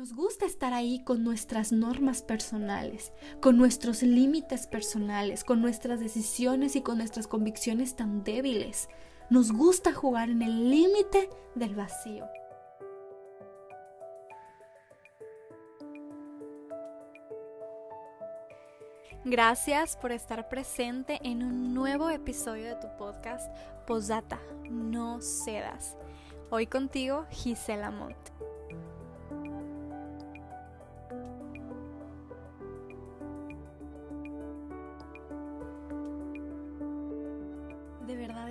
Nos gusta estar ahí con nuestras normas personales, con nuestros límites personales, con nuestras decisiones y con nuestras convicciones tan débiles. Nos gusta jugar en el límite del vacío. Gracias por estar presente en un nuevo episodio de tu podcast Posdata, no cedas. Hoy contigo, Gisela Montt.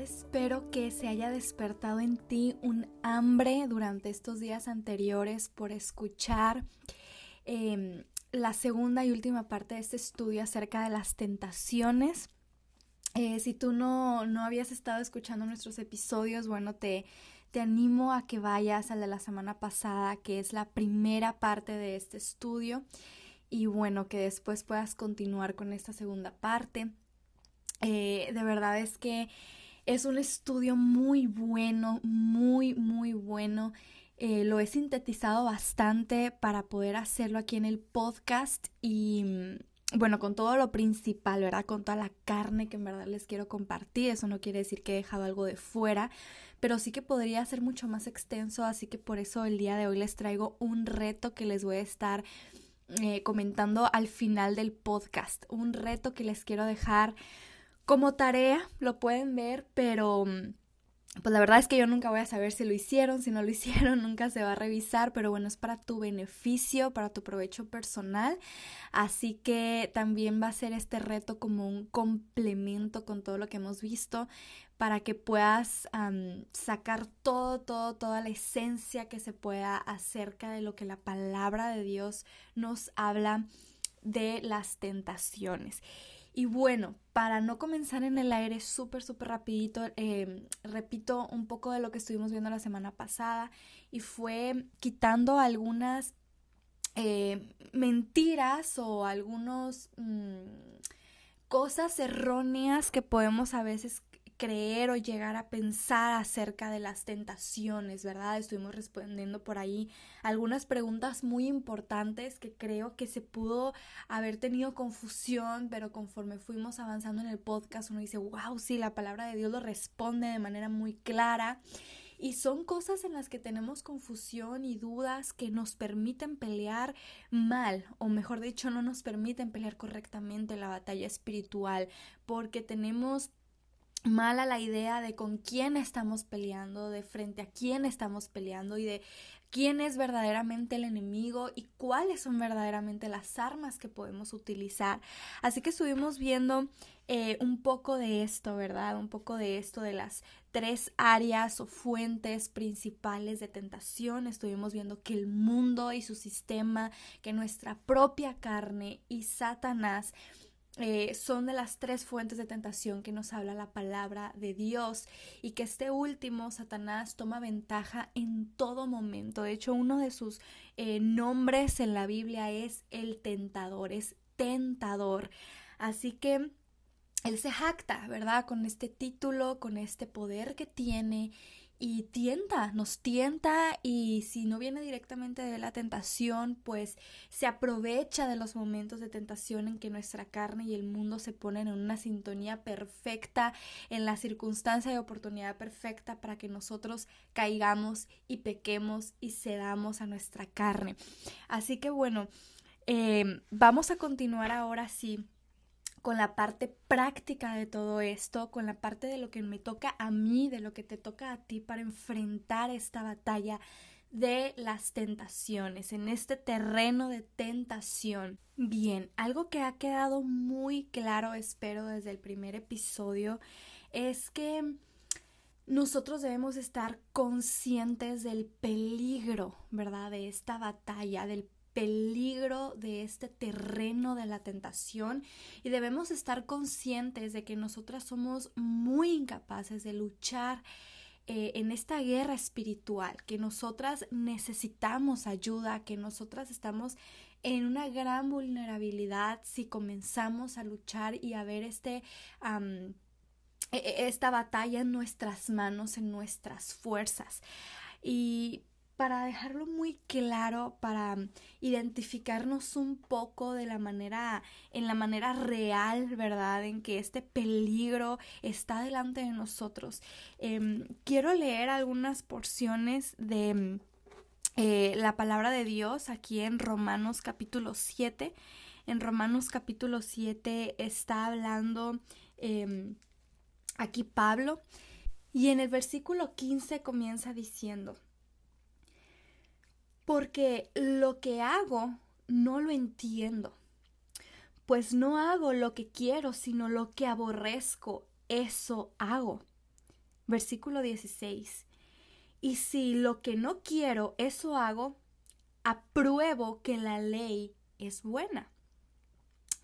Espero que se haya despertado en ti un hambre durante estos días anteriores por escuchar em, la segunda y última parte de este estudio acerca de las tentaciones. Eh, si tú no, no habías estado escuchando nuestros episodios, bueno, te, te animo a que vayas al de la semana pasada, que es la primera parte de este estudio, y bueno, que después puedas continuar con esta segunda parte. Eh, de verdad es que es un estudio muy bueno, muy, muy bueno. Eh, lo he sintetizado bastante para poder hacerlo aquí en el podcast y mm, bueno, con todo lo principal, ¿verdad? Con toda la carne que en verdad les quiero compartir. Eso no quiere decir que he dejado algo de fuera, pero sí que podría ser mucho más extenso, así que por eso el día de hoy les traigo un reto que les voy a estar eh, comentando al final del podcast. Un reto que les quiero dejar como tarea, lo pueden ver, pero mm, pues la verdad es que yo nunca voy a saber si lo hicieron, si no lo hicieron, nunca se va a revisar, pero bueno, es para tu beneficio, para tu provecho personal. Así que también va a ser este reto como un complemento con todo lo que hemos visto para que puedas sacar todo, todo, toda la esencia que se pueda acerca de lo que la palabra de Dios nos habla de las tentaciones. Y bueno, para no comenzar en el aire súper, súper rapidito, em, repito un poco de lo que estuvimos viendo la semana pasada y fue quitando algunas eh, mentiras o algunos... Mm, cosas erróneas que podemos a veces creer o llegar a pensar acerca de las tentaciones, ¿verdad? Estuvimos respondiendo por ahí algunas preguntas muy importantes que creo que se pudo haber tenido confusión, pero conforme fuimos avanzando en el podcast uno dice, wow, sí, la palabra de Dios lo responde de manera muy clara. Y son cosas en las que tenemos confusión y dudas que nos permiten pelear mal, o mejor dicho, no nos permiten pelear correctamente la batalla espiritual, porque tenemos mala la idea de con quién estamos peleando, de frente a quién estamos peleando y de quién es verdaderamente el enemigo y cuáles son verdaderamente las armas que podemos utilizar. Así que estuvimos viendo eh, un poco de esto, ¿verdad? Un poco de esto de las tres áreas o fuentes principales de tentación. Estuvimos viendo que el mundo y su sistema, que nuestra propia carne y Satanás eh, son de las tres fuentes de tentación que nos habla la palabra de Dios y que este último, Satanás, toma ventaja en todo momento. De hecho, uno de sus eh, nombres en la Biblia es el tentador, es tentador. Así que él se jacta, ¿verdad? Con este título, con este poder que tiene y tienta, nos tienta y si no viene directamente de la tentación, pues se aprovecha de los momentos de tentación en que nuestra carne y el mundo se ponen en una sintonía perfecta, en la circunstancia de oportunidad perfecta para que nosotros caigamos y pequemos y cedamos a nuestra carne. Así que bueno, eh, vamos a continuar ahora sí con la parte práctica de todo esto, con la parte de lo que me toca a mí, de lo que te toca a ti para enfrentar esta batalla de las tentaciones, en este terreno de tentación. Bien, algo que ha quedado muy claro, espero, desde el primer episodio, es que nosotros debemos estar conscientes del peligro, ¿verdad? De esta batalla, del peligro de este terreno de la tentación y debemos estar conscientes de que nosotras somos muy incapaces de luchar eh, en esta guerra espiritual, que nosotras necesitamos ayuda, que nosotras estamos en una gran vulnerabilidad si comenzamos a luchar y a ver este e, e, esta batalla en nuestras manos, en nuestras fuerzas. Y para dejarlo muy claro, para identificarnos un poco de la manera, en la manera real, ¿verdad? En que este peligro está delante de nosotros. Em, quiero leer algunas porciones de eh, la palabra de Dios aquí en Romanos capítulo 7. En Romanos capítulo 7 está hablando em, aquí Pablo y en el versículo 15 comienza diciendo, porque lo que hago no lo entiendo, pues no hago lo que quiero, sino lo que aborrezco, eso hago. Versículo 16. Y si lo que no quiero, eso hago, apruebo que la ley es buena.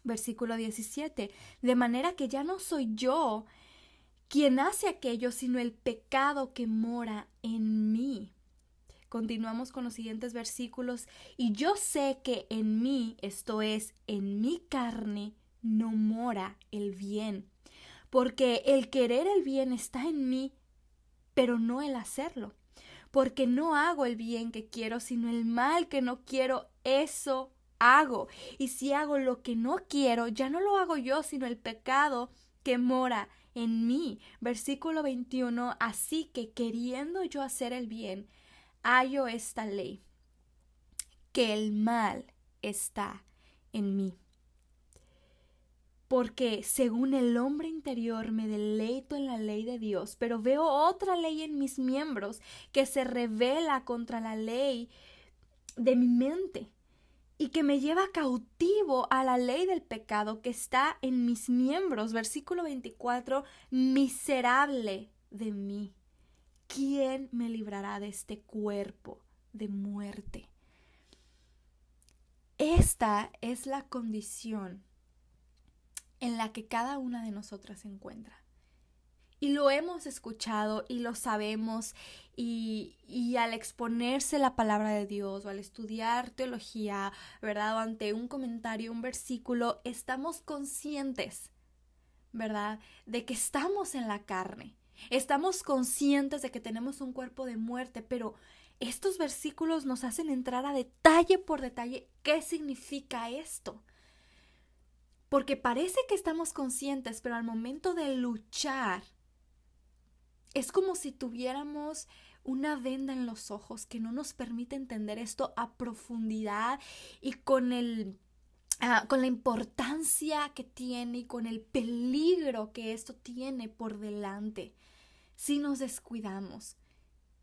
Versículo 17. De manera que ya no soy yo quien hace aquello, sino el pecado que mora en mí. Continuamos con los siguientes versículos. Y yo sé que en mí, esto es, en mi carne, no mora el bien. Porque el querer el bien está en mí, pero no el hacerlo. Porque no hago el bien que quiero, sino el mal que no quiero, eso hago. Y si hago lo que no quiero, ya no lo hago yo, sino el pecado que mora en mí. Versículo 21. Así que queriendo yo hacer el bien, hallo esta ley, que el mal está en mí. Porque según el hombre interior me deleito en la ley de Dios, pero veo otra ley en mis miembros que se revela contra la ley de mi mente y que me lleva cautivo a la ley del pecado que está en mis miembros. Versículo 24, miserable de mí. ¿Quién me librará de este cuerpo de muerte? Esta es la condición en la que cada una de nosotras se encuentra. Y lo hemos escuchado y lo sabemos y, y, al exponerse la palabra de Dios o al estudiar teología, ¿verdad? O ante un comentario, un versículo, estamos conscientes, ¿verdad? De que estamos en la carne Estamos conscientes de que tenemos un cuerpo de muerte, pero estos versículos nos hacen entrar a detalle por detalle qué significa esto. Porque parece que estamos conscientes, pero al momento de luchar, es como si tuviéramos una venda en los ojos que no nos permite entender esto a profundidad y con el ah, con la importancia que tiene y con el peligro que esto tiene por delante si nos descuidamos.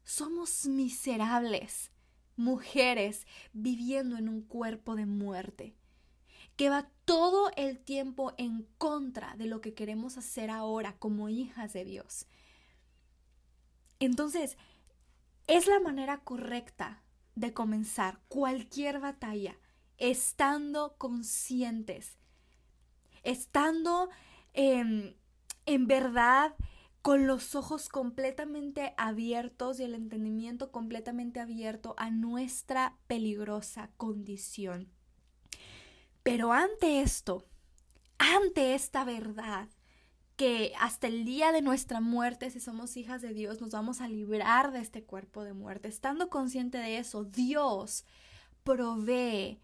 Somos miserables, mujeres viviendo en un cuerpo de muerte, que va todo el tiempo en contra de lo que queremos hacer ahora como hijas de Dios. Entonces, es la manera correcta de comenzar cualquier batalla, estando conscientes, estando en verdad con los ojos completamente abiertos y el entendimiento completamente abierto a nuestra peligrosa condición. Pero ante esto, ante esta verdad, que hasta el día de nuestra muerte, si somos hijas de Dios, nos vamos a librar de este cuerpo de muerte. Estando consciente de eso, Dios provee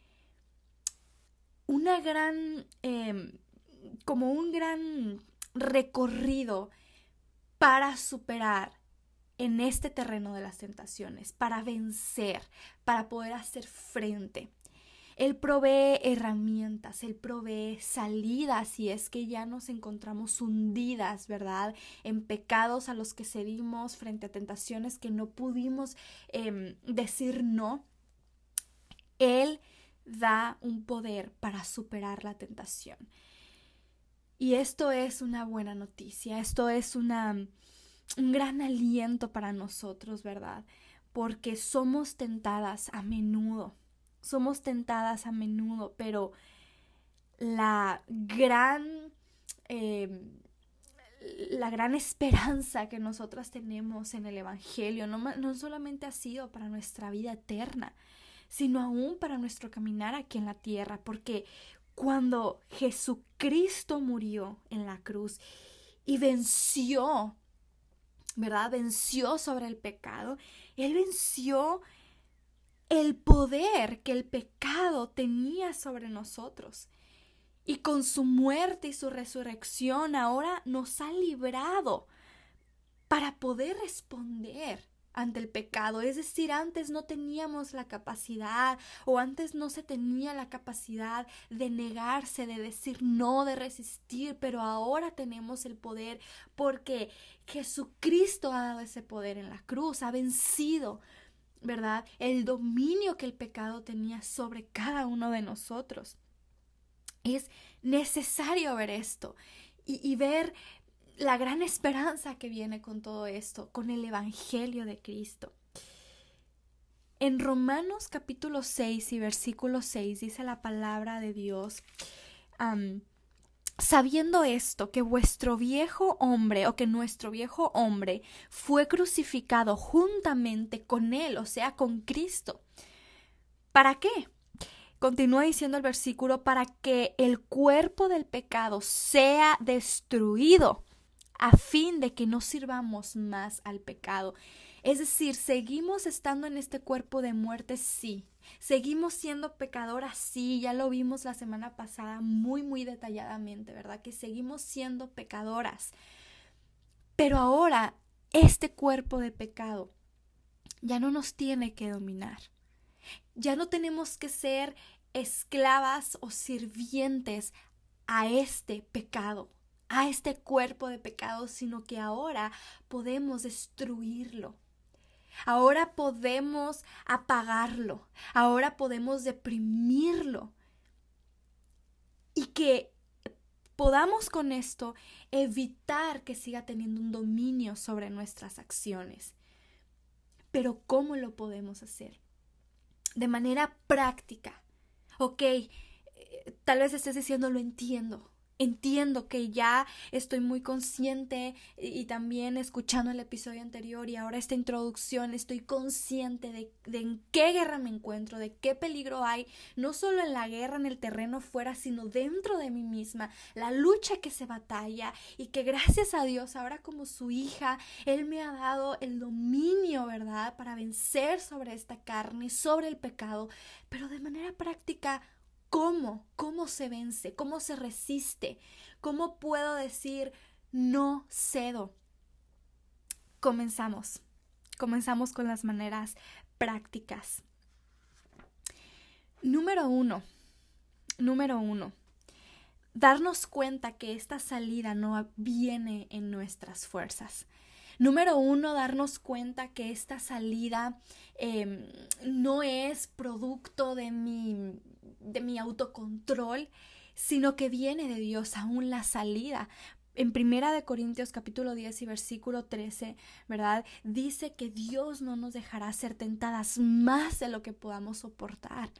una gran, em, como un gran recorrido para superar en este terreno de las tentaciones, para vencer, para poder hacer frente. Él provee herramientas, Él provee salidas si es que ya nos encontramos hundidas, ¿verdad? En pecados a los que cedimos frente a tentaciones que no pudimos em, decir no. Él da un poder para superar la tentación. Y esto es una buena noticia, esto es una, un gran aliento para nosotros, ¿verdad? Porque somos tentadas a menudo, somos tentadas a menudo, pero la gran... Em, la gran esperanza que nosotras tenemos en el Evangelio no, no solamente ha sido para nuestra vida eterna, sino aún para nuestro caminar aquí en la tierra, porque cuando Jesucristo murió en la cruz y venció, ¿verdad? Venció sobre el pecado. Él venció el poder que el pecado tenía sobre nosotros. Y con su muerte y su resurrección ahora nos ha librado para poder responder ante el pecado. Es decir, antes no teníamos la capacidad o antes no se tenía la capacidad de negarse, de decir no, de resistir, pero ahora tenemos el poder porque Jesucristo ha dado ese poder en la cruz, ha vencido. ¿Verdad? El dominio que el pecado tenía sobre cada uno de nosotros. Es necesario ver esto y, y ver la gran esperanza que viene con todo esto, con el Evangelio de Cristo. En Romanos capítulo 6 y versículo 6 dice la palabra de Dios, sabiendo esto, que vuestro viejo hombre o que nuestro viejo hombre fue crucificado juntamente con él, o sea, con Cristo. ¿Para qué? Continúa diciendo el versículo, para que el cuerpo del pecado sea destruido a fin de que no sirvamos más al pecado. Es decir, seguimos estando en este cuerpo de muerte, sí. Seguimos siendo pecadoras, sí, ya lo vimos la semana pasada muy, muy detalladamente, ¿verdad? Que seguimos siendo pecadoras. Pero ahora, este cuerpo de pecado ya no nos tiene que dominar. Ya no tenemos que ser esclavas o sirvientes a este pecado a este cuerpo de pecado, sino que ahora podemos destruirlo. Ahora podemos apagarlo. Ahora podemos deprimirlo. Y que podamos con esto evitar que siga teniendo un dominio sobre nuestras acciones. Pero ¿cómo lo podemos hacer? De manera práctica. Ok, eh, tal vez estés diciendo lo entiendo entiendo que ya estoy muy consciente y, también escuchando el episodio anterior y ahora esta introducción estoy consciente de, en qué guerra me encuentro, de qué peligro hay, no solo en la guerra en el terreno fuera, sino dentro de mí misma, la lucha que se batalla y que gracias a Dios ahora como su hija, Él me ha dado el dominio, ¿verdad?, para vencer sobre esta carne, sobre el pecado, pero de manera práctica, ¿Cómo? ¿Cómo se vence? ¿Cómo se resiste? ¿Cómo puedo decir no cedo? Comenzamos. Comenzamos con las maneras prácticas. Número uno. Número uno. Darnos cuenta que esta salida no viene en nuestras fuerzas. Número uno, darnos cuenta que esta salida em, no es producto de mi de mi autocontrol, sino que viene de Dios aún la salida. En Primera de Corintios capítulo 10 y versículo 13, ¿verdad? Dice que Dios no nos dejará ser tentadas más de lo que podamos soportar.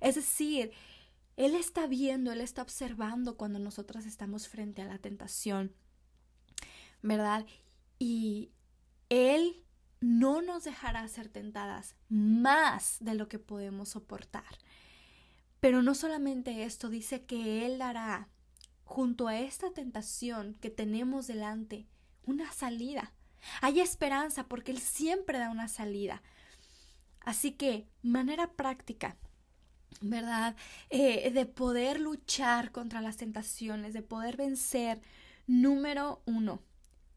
Es decir, Él está viendo, Él está observando cuando nosotras estamos frente a la tentación, ¿verdad? Y Él no nos dejará ser tentadas más de lo que podemos soportar. Pero no solamente esto, dice que Él dará junto a esta tentación que tenemos delante una salida. Hay esperanza porque Él siempre da una salida. Así que, manera práctica, ¿verdad? Eh, de poder luchar contra las tentaciones, de poder vencer. Número uno,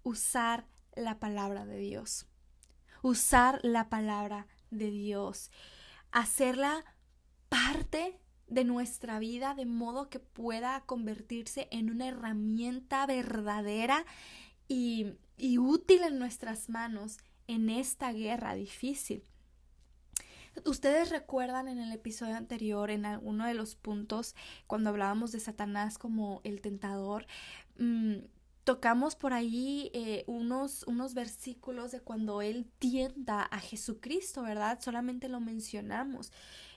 usar la palabra de Dios. Usar la palabra de Dios. Hacerla parte de nuestra vida de modo que pueda convertirse en una herramienta verdadera y, y útil en nuestras manos en esta guerra difícil. Ustedes recuerdan en el episodio anterior, en alguno de los puntos, cuando hablábamos de Satanás como el tentador, mm, tocamos por ahí eh, unos, unos versículos de cuando él tienda a Jesucristo, ¿verdad? Solamente lo mencionamos.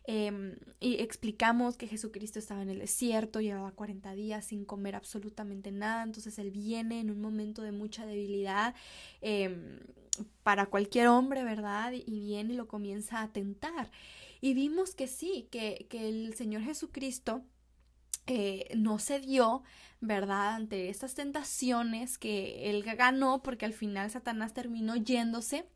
Em, y explicamos que Jesucristo estaba en el desierto, llevaba 40 días sin comer absolutamente nada, entonces él viene en un momento de mucha debilidad em, para cualquier hombre, ¿verdad? Y viene y lo comienza a tentar. Y vimos que sí, que, que el Señor Jesucristo eh, no se dio, ¿verdad? Ante estas tentaciones que él ganó porque al final Satanás terminó yéndose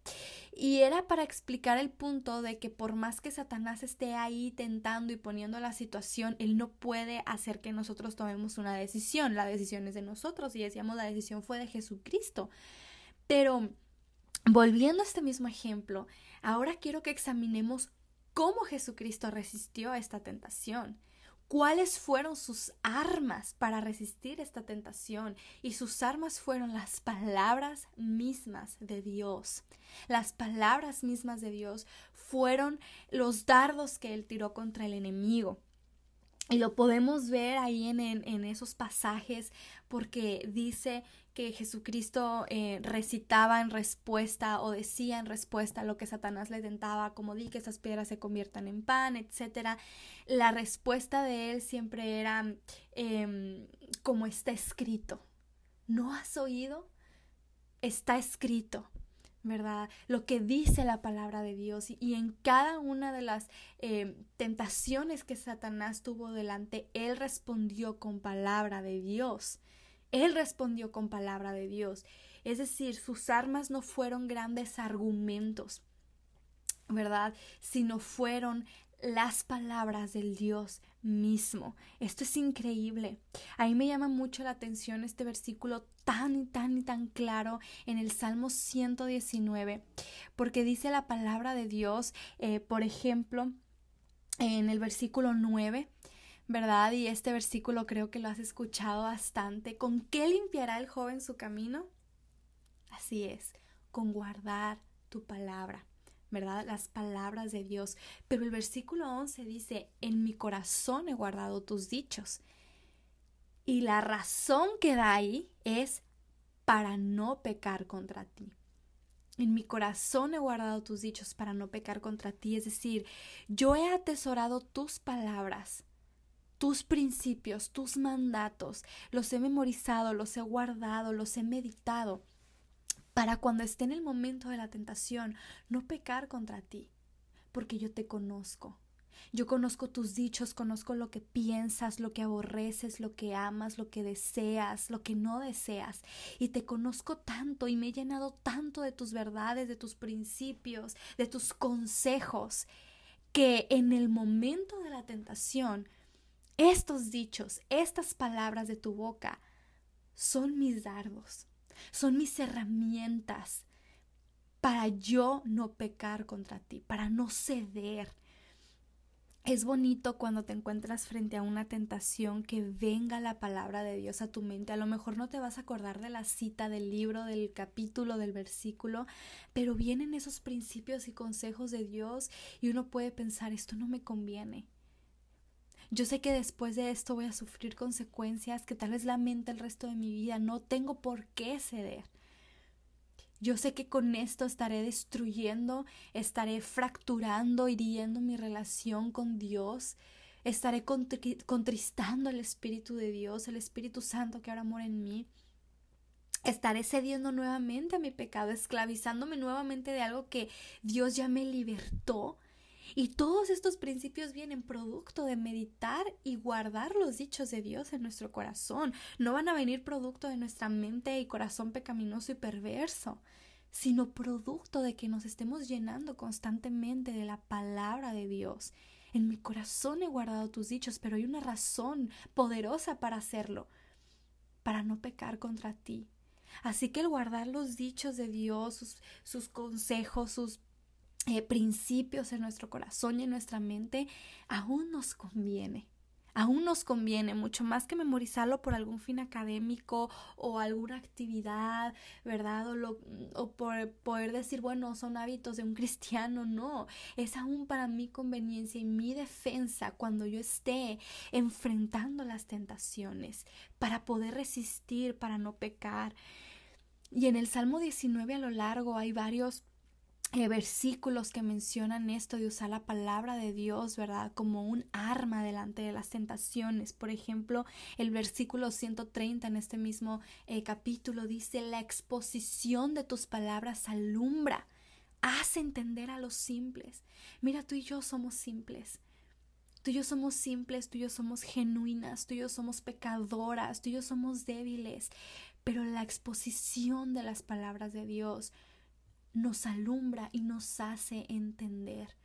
y era para explicar el punto de que por más que Satanás esté ahí tentando y poniendo la situación, él no puede hacer que nosotros tomemos una decisión, la decisión es de nosotros y decíamos la decisión fue de Jesucristo. Pero volviendo a este mismo ejemplo, ahora quiero que examinemos cómo Jesucristo resistió a esta tentación cuáles fueron sus armas para resistir esta tentación. Y sus armas fueron las palabras mismas de Dios. Las palabras mismas de Dios fueron los dardos que él tiró contra el enemigo. Y lo podemos ver ahí en, en, esos pasajes porque dice que Jesucristo eh, recitaba en respuesta o decía en respuesta a lo que Satanás le tentaba, como di que esas piedras se conviertan en pan, etc. La respuesta de él siempre era em, como está escrito. ¿No has oído? Está escrito. ¿verdad? Lo que dice la palabra de Dios y, en cada una de las em, tentaciones que Satanás tuvo delante, él respondió con palabra de Dios. Él respondió con palabra de Dios. Es decir, sus armas no fueron grandes argumentos, ¿verdad? Sino fueron las palabras del Dios mismo. Esto es increíble. A mí me llama mucho la atención este versículo tan y tan y tan claro en el Salmo 119, porque dice la palabra de Dios, eh, por ejemplo, en el versículo 9, ¿verdad? Y este versículo creo que lo has escuchado bastante. ¿Con qué limpiará el joven su camino? Así es, con guardar tu palabra. ¿verdad? Las palabras de Dios. Pero el versículo 11 dice, en mi corazón he guardado tus dichos. Y la razón que da ahí es para no pecar contra ti. En mi corazón he guardado tus dichos para no pecar contra ti. Es decir, yo he atesorado tus palabras tus principios, tus mandatos, los he memorizado, los he guardado, los he meditado, para cuando esté en el momento de la tentación, no pecar contra ti, porque yo te conozco. Yo conozco tus dichos, conozco lo que piensas, lo que aborreces, lo que amas, lo que deseas, lo que no deseas. Y te conozco tanto y me he llenado tanto de tus verdades, de tus principios, de tus consejos, que en el momento de la tentación estos dichos, estas palabras de tu boca son mis dardos, son mis herramientas para yo no pecar contra ti, para no ceder. Es bonito cuando te encuentras frente a una tentación que venga la palabra de Dios a tu mente. A lo mejor no te vas a acordar de la cita del libro, del capítulo, del versículo, pero vienen esos principios y consejos de Dios y uno puede pensar, esto no me conviene. Yo sé que después de esto voy a sufrir consecuencias que tal vez lamente el resto de mi vida. No tengo por qué ceder. Yo sé que con esto estaré destruyendo, estaré fracturando, hiriendo mi relación con Dios, estaré contristando el Espíritu de Dios, el Espíritu Santo que ahora mora en mí. Estaré cediendo nuevamente a mi pecado, esclavizándome nuevamente de algo que Dios ya me libertó y todos estos principios vienen producto de meditar y guardar los dichos de Dios en nuestro corazón. No van a venir producto de nuestra mente y corazón pecaminoso y perverso, sino producto de que nos estemos llenando constantemente de la palabra de Dios. En mi corazón he guardado tus dichos, pero hay una razón poderosa para hacerlo, para no pecar contra ti. Así que el guardar los dichos de Dios, sus, sus consejos, sus eh, principios en nuestro corazón y en nuestra mente, aún nos conviene. Aún nos conviene mucho más que memorizarlo por algún fin académico o alguna actividad, ¿verdad? O, o por poder decir, bueno, son hábitos de un cristiano, no. Es aún para mi conveniencia y mi defensa cuando yo esté enfrentando las tentaciones, para poder resistir, para no pecar. Y en el Salmo 19 a lo largo hay varios eh, versículos que mencionan esto de usar la palabra de Dios, ¿verdad? Como un arma delante de las tentaciones. Por ejemplo, el versículo 130 en este mismo eh, capítulo dice, la exposición de tus palabras alumbra, hace entender a los simples. Mira, tú y yo somos simples. Tú y yo somos simples, tú y yo somos genuinas, tú y yo somos pecadoras, tú y yo somos débiles, pero la exposición de las palabras de Dios nos alumbra y nos hace entender.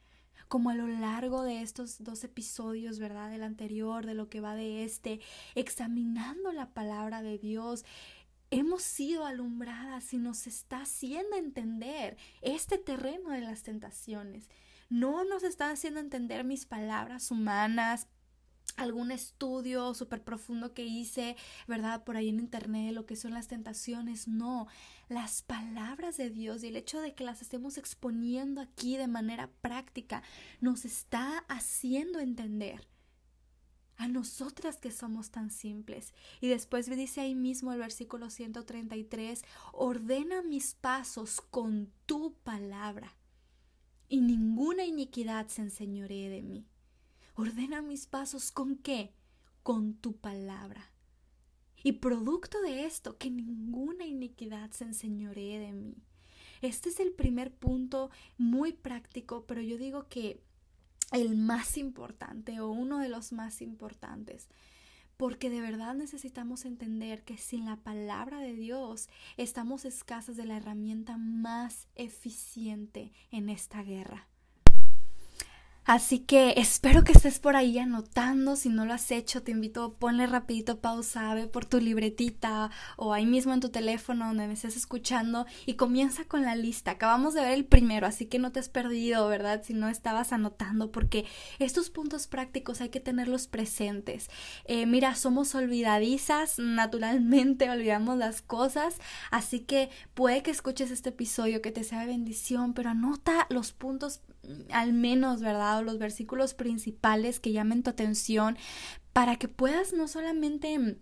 Como a lo largo de estos dos episodios, ¿verdad? Del anterior, de lo que va de este, examinando la palabra de Dios, hemos sido alumbradas y nos está haciendo entender este terreno de las tentaciones. No nos está haciendo entender mis palabras humanas, algún estudio súper profundo que hice, ¿verdad? Por ahí en internet, lo que son las tentaciones. No, las palabras de Dios y el hecho de que las estemos exponiendo aquí de manera práctica nos está haciendo entender a nosotras que somos tan simples. Y después dice ahí mismo el versículo 133, ordena mis pasos con tu palabra y ninguna iniquidad se enseñoree de mí. Ordena mis pasos con qué? Con tu palabra. Y producto de esto, que ninguna iniquidad se enseñoree de mí. Este es el primer punto muy práctico, pero yo digo que el más importante o uno de los más importantes porque de verdad necesitamos entender que sin la palabra de Dios estamos escasas de la herramienta más eficiente en esta guerra. Así que espero que estés por ahí anotando. Si no lo has hecho, te invito a ponle rapidito pausa, ve por tu libretita o ahí mismo en tu teléfono donde me estés escuchando y comienza con la lista. Acabamos de ver el primero, así que no te has perdido, ¿verdad? Si no estabas anotando, porque estos puntos prácticos hay que tenerlos presentes. Eh, mira, somos olvidadizas, naturalmente olvidamos las cosas, así que puede que escuches este episodio que te sea de bendición, pero anota los puntos al menos, ¿verdad? O los versículos principales que llamen tu atención para que puedas no solamente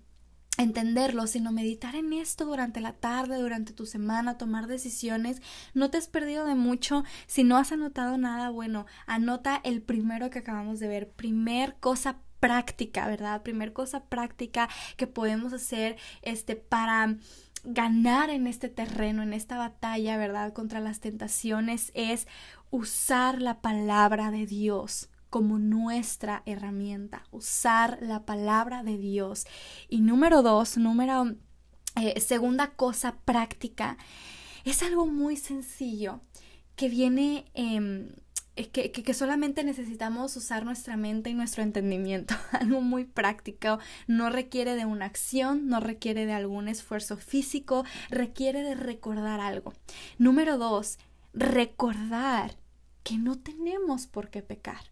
entenderlo, sino meditar en esto durante la tarde, durante tu semana, tomar decisiones. No te has perdido de mucho. Si no has anotado nada, bueno, anota el primero que acabamos de ver. Primer cosa práctica, ¿verdad? Primer cosa práctica que podemos hacer este para ganar en este terreno, en esta batalla, ¿verdad? Contra las tentaciones es usar la palabra de Dios como nuestra herramienta, usar la palabra de Dios. Y número dos, número, eh, segunda cosa práctica, es algo muy sencillo que viene... Eh, que, que, solamente necesitamos usar nuestra mente y nuestro entendimiento, algo muy práctico, no requiere de una acción, no requiere de algún esfuerzo físico, requiere de recordar algo. Número dos, recordar que no tenemos por qué pecar.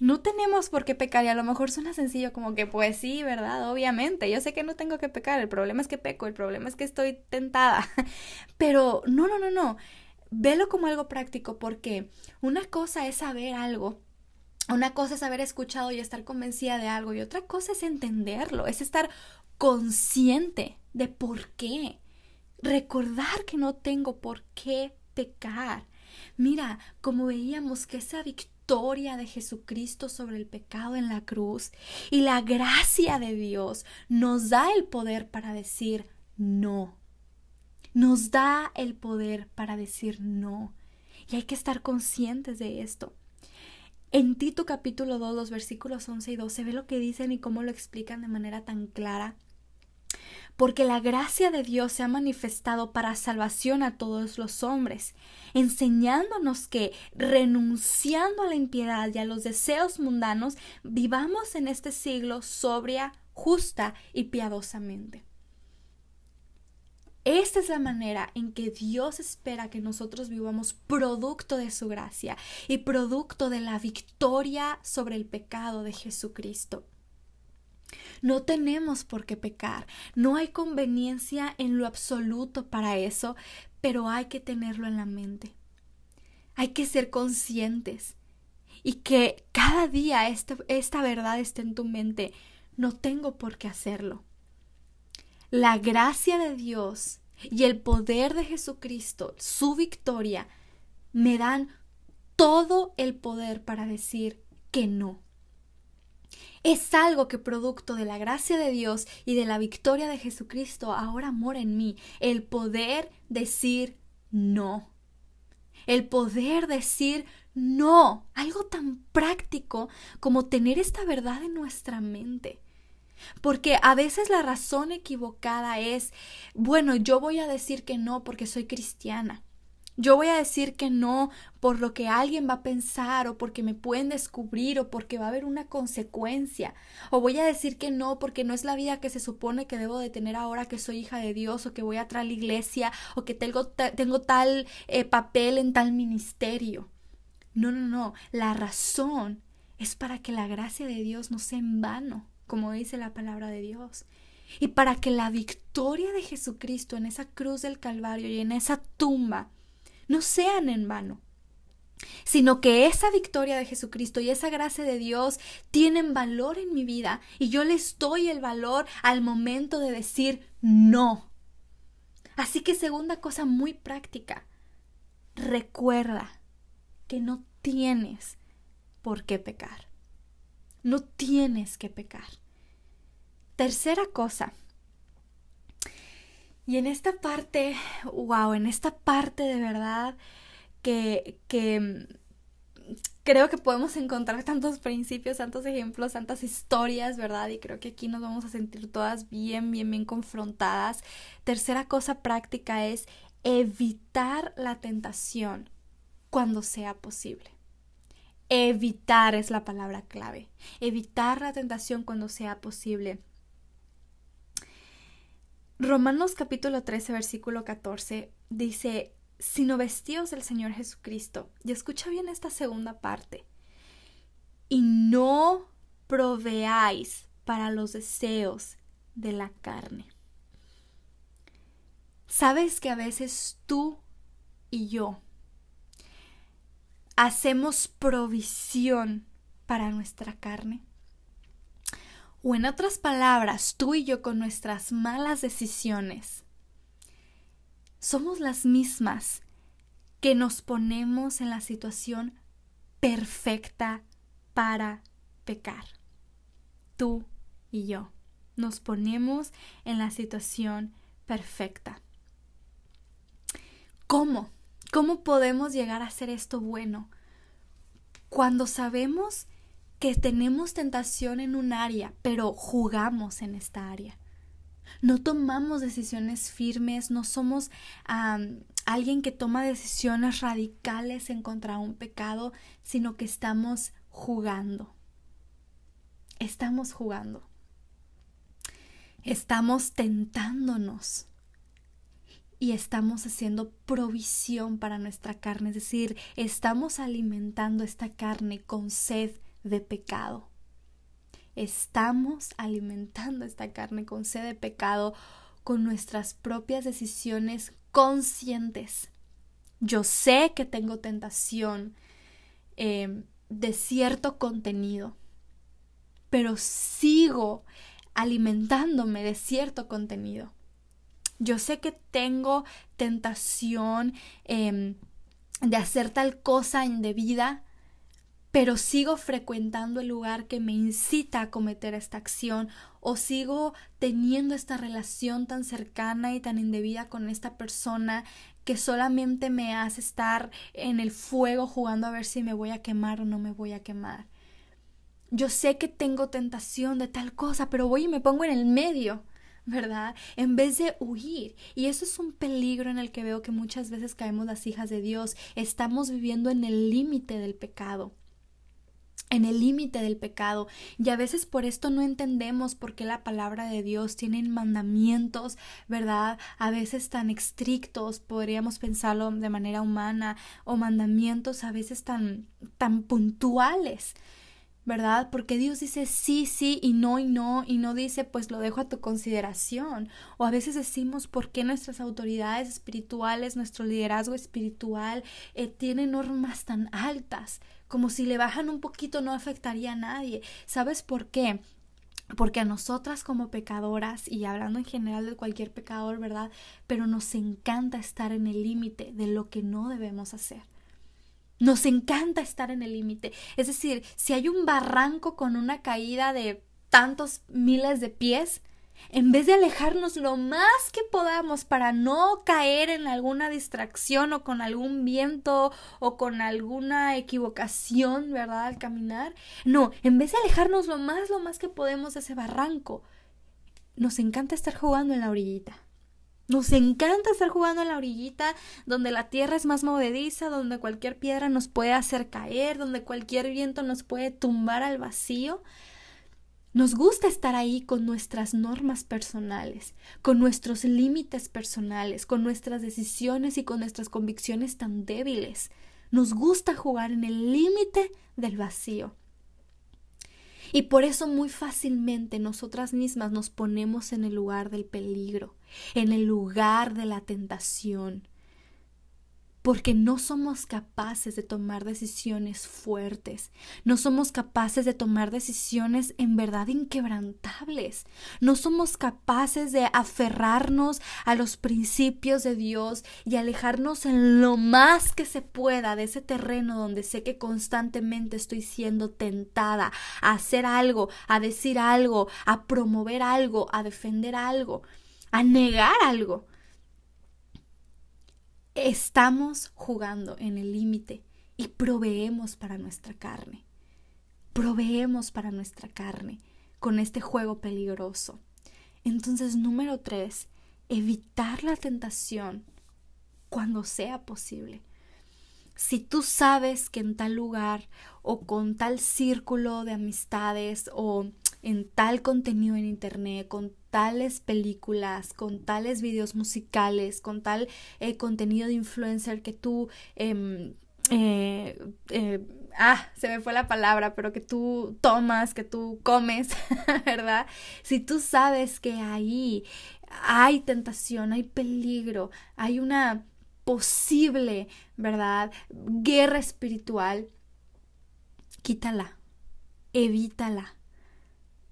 No tenemos por qué pecar y a lo mejor suena sencillo como que pues sí, ¿verdad? Obviamente, yo sé que no tengo que pecar, el problema es que peco, el problema es que estoy tentada. Pero no, no, no, no. Velo como algo práctico porque una cosa es saber algo una cosa es haber escuchado y estar convencida de algo y otra cosa es entenderlo, es estar consciente de por qué. Recordar que no tengo por qué pecar. Mira, como veíamos que esa victoria de Jesucristo sobre el pecado en la cruz y la gracia de Dios nos da el poder para decir no. Nos da el poder para decir no. Y hay que estar conscientes de esto. En Tito capítulo 2, los versículos 11 y 12, ve lo que dicen y cómo lo explican de manera tan clara porque la gracia de Dios se ha manifestado para salvación a todos los hombres, enseñándonos que, renunciando a la impiedad y a los deseos mundanos, vivamos en este siglo sobria, justa y piadosamente. Esta es la manera en que Dios espera que nosotros vivamos producto de su gracia y producto de la victoria sobre el pecado de Jesucristo. No tenemos por qué pecar, no hay conveniencia en lo absoluto para eso, pero hay que tenerlo en la mente. Hay que ser conscientes y que cada día esta, esta verdad esté en tu mente. No tengo por qué hacerlo. La gracia de Dios y el poder de Jesucristo, su victoria, me dan todo el poder para decir que no es algo que producto de la gracia de Dios y de la victoria de Jesucristo ahora mora en mí, el poder decir no. el poder decir no, algo tan práctico como tener esta verdad en nuestra mente. Porque a veces la razón equivocada es, bueno, yo voy a decir que no porque soy cristiana. Yo voy a decir que no por lo que alguien va a pensar o porque me pueden descubrir o porque va a haber una consecuencia. O voy a decir que no porque no es la vida que se supone que debo de tener ahora que soy hija de Dios o que voy a traer la iglesia o que tengo, tengo tal eh, papel en tal ministerio. No, no, no. La razón es para que la gracia de Dios no sea en vano, como dice la palabra de Dios. Y para que la victoria de Jesucristo en esa cruz del Calvario y en esa tumba no sean en vano, sino que esa victoria de Jesucristo y esa gracia de Dios tienen valor en mi vida y yo les doy el valor al momento de decir no. Así que segunda cosa muy práctica, recuerda que no tienes por qué pecar. No tienes que pecar. Tercera cosa, y en esta parte, wow, en esta parte de verdad que, que mm, creo que podemos encontrar tantos principios, tantos ejemplos, tantas historias, ¿verdad? Y creo que aquí nos vamos a sentir todas bien, bien, bien confrontadas. Tercera cosa práctica es evitar la tentación cuando sea posible. Evitar es la palabra clave. Evitar la tentación cuando sea posible. Romanos capítulo 13, versículo 14 dice, sino vestíos del Señor Jesucristo. Y escucha bien esta segunda parte. Y no proveáis para los deseos de la carne. ¿Sabes que a veces tú y yo hacemos provisión para nuestra carne? O en otras palabras, tú y yo con nuestras malas decisiones, somos las mismas que nos ponemos en la situación perfecta para pecar. Tú y yo nos ponemos en la situación perfecta. ¿Cómo? ¿Cómo podemos llegar a hacer esto bueno? Cuando sabemos que tenemos tentación en un área, pero jugamos en esta área. No tomamos decisiones firmes, no somos alguien que toma decisiones radicales en contra un pecado, sino que estamos jugando. Estamos jugando. Estamos tentándonos y estamos haciendo provisión para nuestra carne, es decir, estamos alimentando esta carne con sed de pecado. Estamos alimentando esta carne con sed de pecado con nuestras propias decisiones conscientes. Yo sé que tengo tentación eh, de cierto contenido, pero sigo alimentándome de cierto contenido. Yo sé que tengo tentación em, de hacer tal cosa indebida, pero sigo frecuentando el lugar que me incita a cometer esta acción o sigo teniendo esta relación tan cercana y tan indebida con esta persona que solamente me hace estar en el fuego jugando a ver si me voy a quemar o no me voy a quemar. Yo sé que tengo tentación de tal cosa, pero voy y me pongo en el medio. ¿verdad? En vez de huir. Y eso es un peligro en el que veo que muchas veces caemos las hijas de Dios. Estamos viviendo en el límite del pecado en el límite del pecado y a veces por esto no entendemos por qué la palabra de Dios tiene mandamientos, ¿verdad? A veces tan estrictos, podríamos pensarlo de manera humana, o mandamientos a veces tan tan puntuales. ¿verdad? Porque Dios dice sí, sí y no y no y no dice pues lo dejo a tu consideración. O a veces decimos por qué nuestras autoridades espirituales, nuestro liderazgo espiritual eh, tiene normas tan altas, como si le bajan un poquito no afectaría a nadie. ¿Sabes por qué? Porque a nosotras como pecadoras, y hablando en general de cualquier pecador, ¿verdad? Pero nos encanta estar en el límite de lo que no debemos hacer. Nos encanta estar en el límite. Es decir, si hay un barranco con una caída de tantos miles de pies, en vez de alejarnos lo más que podamos para no caer en alguna distracción o con algún viento o con alguna equivocación, ¿verdad? Al caminar. No, en vez de alejarnos lo más, lo más que podemos de ese barranco, nos encanta estar jugando en la orillita. Nos encanta estar jugando en la orillita donde la tierra es más movediza, donde cualquier piedra nos puede hacer caer, donde cualquier viento nos puede tumbar al vacío. Nos gusta estar ahí con nuestras normas personales, con nuestros límites personales, con nuestras decisiones y con nuestras convicciones tan débiles. Nos gusta jugar en el límite del vacío. Y por eso muy fácilmente nosotras mismas nos ponemos en el lugar del peligro, en el lugar de la tentación, porque no somos capaces de tomar decisiones fuertes, no somos capaces de tomar decisiones en verdad inquebrantables, no somos capaces de aferrarnos a los principios de Dios y alejarnos en lo más que se pueda de ese terreno donde sé que constantemente estoy siendo tentada a hacer algo, a decir algo, a promover algo, a defender algo, a negar algo estamos jugando en el límite y proveemos para nuestra carne. Proveemos para nuestra carne con este juego peligroso. Entonces, número tres, evitar la tentación cuando sea posible. Si tú sabes que en tal lugar o con tal círculo de amistades o en tal contenido en internet, con tales películas, con tales videos musicales, con tal eh, contenido de influencer que tú... Em, eh, eh, ah, se me fue la palabra, pero que tú tomas, que tú comes, ¿verdad? Si tú sabes que ahí hay tentación, hay peligro, hay una posible, ¿verdad? Guerra espiritual, quítala, evítala,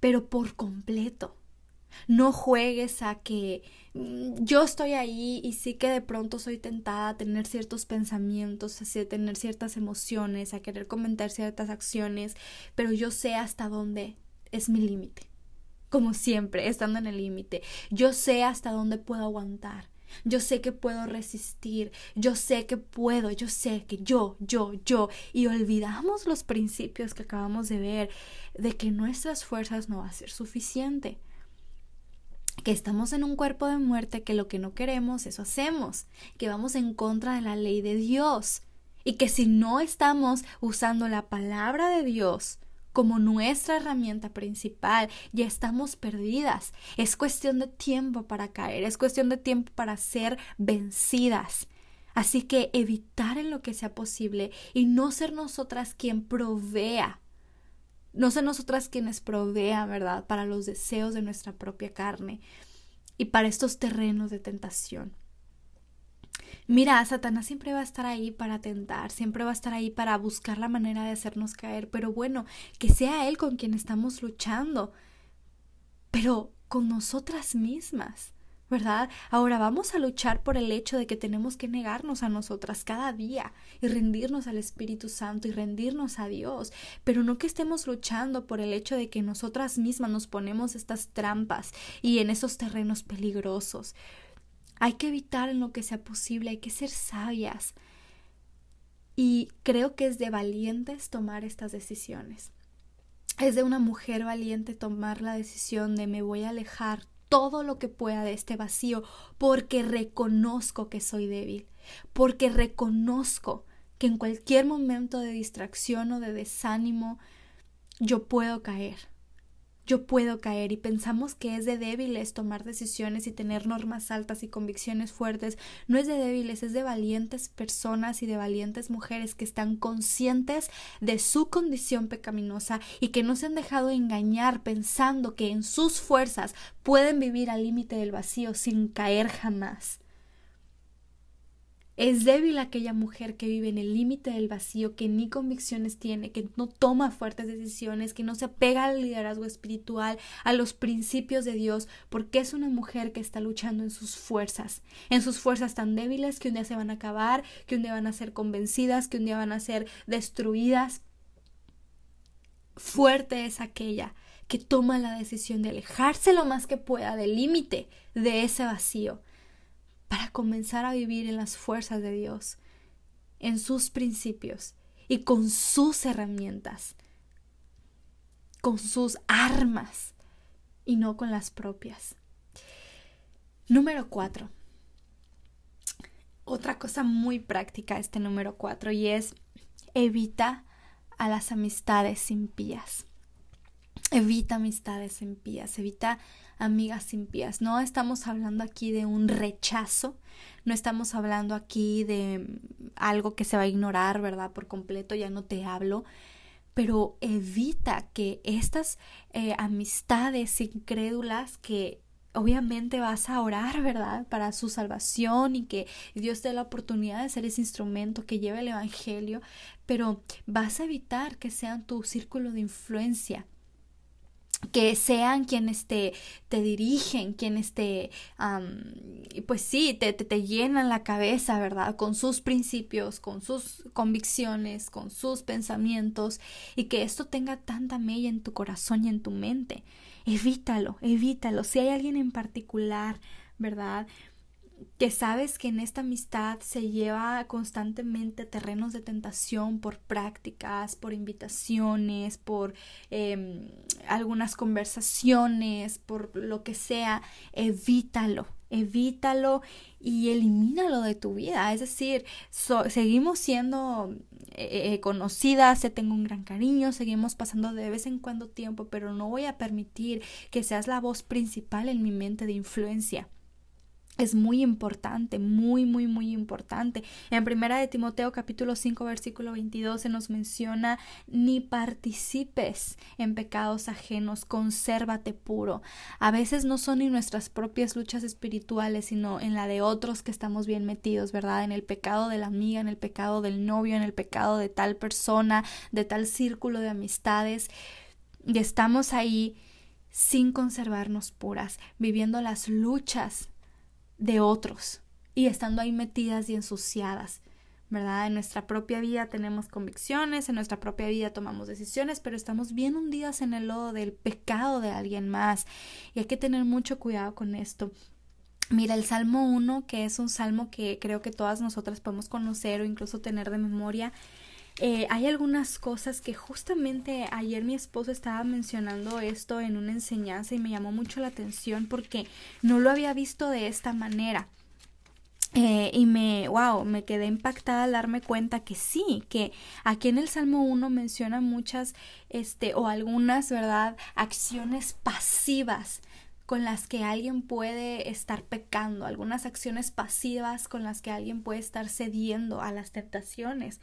pero por completo. No juegues a que mm, yo estoy ahí y sí que de pronto soy tentada a tener ciertos pensamientos, a tener ciertas emociones, a querer comentar ciertas acciones, pero yo sé hasta dónde es mi límite. Como siempre, estando en el límite. Yo sé hasta dónde puedo aguantar. Yo sé que puedo resistir, yo sé que puedo, yo sé que yo, yo, yo, y olvidamos los principios que acabamos de ver, de que nuestras fuerzas no va a ser suficiente. Que estamos en un cuerpo de muerte, que lo que no queremos, eso hacemos, que vamos en contra de la ley de Dios. Y que si no estamos usando la palabra de Dios como nuestra herramienta principal, ya estamos perdidas. Es cuestión de tiempo para caer, es cuestión de tiempo para ser vencidas. Así que evitar en lo que sea posible y no ser nosotras quien provea no son nosotras quienes provean, ¿verdad?, para los deseos de nuestra propia carne y para estos terrenos de tentación. Mira, Satanás siempre va a estar ahí para tentar, siempre va a estar ahí para buscar la manera de hacernos caer, pero bueno, que sea Él con quien estamos luchando, pero con nosotras mismas. ¿verdad? Ahora vamos a luchar por el hecho de que tenemos que negarnos a nosotras cada día y rendirnos al Espíritu Santo y rendirnos a Dios, pero no que estemos luchando por el hecho de que nosotras mismas nos ponemos estas trampas y en esos terrenos peligrosos. Hay que evitar en lo que sea posible, hay que ser sabias. Y creo que es de valientes tomar estas decisiones. Es de una mujer valiente tomar la decisión de me voy a alejar todo lo que pueda de este vacío porque reconozco que soy débil, porque reconozco que en cualquier momento de distracción o de desánimo yo puedo caer yo puedo caer y pensamos que es de débiles tomar decisiones y tener normas altas y convicciones fuertes. No es de débiles, es de valientes personas y de valientes mujeres que están conscientes de su condición pecaminosa y que no se han dejado engañar pensando que en sus fuerzas pueden vivir al límite del vacío sin caer jamás. Es débil aquella mujer que vive en el límite del vacío, que ni convicciones tiene, que no toma fuertes decisiones, que no se apega al liderazgo espiritual, a los principios de Dios, porque es una mujer que está luchando en sus fuerzas, en sus fuerzas tan débiles que un día se van a acabar, que un día van a ser convencidas, que un día van a ser destruidas. Fuerte es aquella que toma la decisión de alejarse lo más que pueda del límite de ese vacío para comenzar a vivir en las fuerzas de Dios, en sus principios y con sus herramientas, con sus armas y no con las propias. Número cuatro. Otra cosa muy práctica este número cuatro y es evita a las amistades impías. Evita amistades impías, evita amigas impías. No estamos hablando aquí de un rechazo, no estamos hablando aquí de algo que se va a ignorar, ¿verdad? Por completo, ya no te hablo, pero evita que estas eh, amistades incrédulas que obviamente vas a orar, ¿verdad? Para su salvación y que Dios te dé la oportunidad de ser ese instrumento que lleve el Evangelio, pero vas a evitar que sean tu círculo de influencia que sean quienes te, te dirigen, quienes te, pues sí, te, te, te, llenan la cabeza, ¿verdad? Con sus principios, con sus convicciones, con sus pensamientos, y que esto tenga tanta mella en tu corazón y en tu mente evítalo, evítalo. Si hay alguien en particular, ¿verdad? Que sabes que en esta amistad se lleva constantemente terrenos de tentación por prácticas, por invitaciones, por em, algunas conversaciones, por lo que sea, evítalo, evítalo y elimínalo de tu vida. Es decir, seguimos siendo eh, eh, conocidas, te tengo un gran cariño, seguimos pasando de vez en cuando tiempo, pero no voy a permitir que seas la voz principal en mi mente de influencia es muy importante, muy, muy, muy importante. En primera de Timoteo capítulo 5 versículo 22 se nos menciona ni participes en pecados ajenos, consérvate puro. A veces no son ni nuestras propias luchas espirituales, sino en la de otros que estamos bien metidos, ¿verdad? En el pecado de la amiga, en el pecado del novio, en el pecado de tal persona, de tal círculo de amistades. Y estamos ahí sin conservarnos puras, viviendo las luchas de otros y estando ahí metidas y ensuciadas. ¿verdad? En nuestra propia vida tenemos convicciones, en nuestra propia vida tomamos decisiones, pero estamos bien hundidas en el lodo del pecado de alguien más y hay que tener mucho cuidado con esto. Mira, el Salmo 1, que es un salmo que creo que todas nosotras podemos conocer o incluso tener de memoria, eh, hay algunas cosas que justamente ayer mi esposo estaba mencionando esto en una enseñanza y me llamó mucho la atención porque no lo había visto de esta manera. Eh, y me, wow, me quedé impactada al darme cuenta que sí, que aquí en el Salmo 1 menciona muchas, este, o algunas, ¿verdad?, acciones pasivas con las que alguien puede estar pecando, algunas acciones pasivas con las que alguien puede estar cediendo a las tentaciones.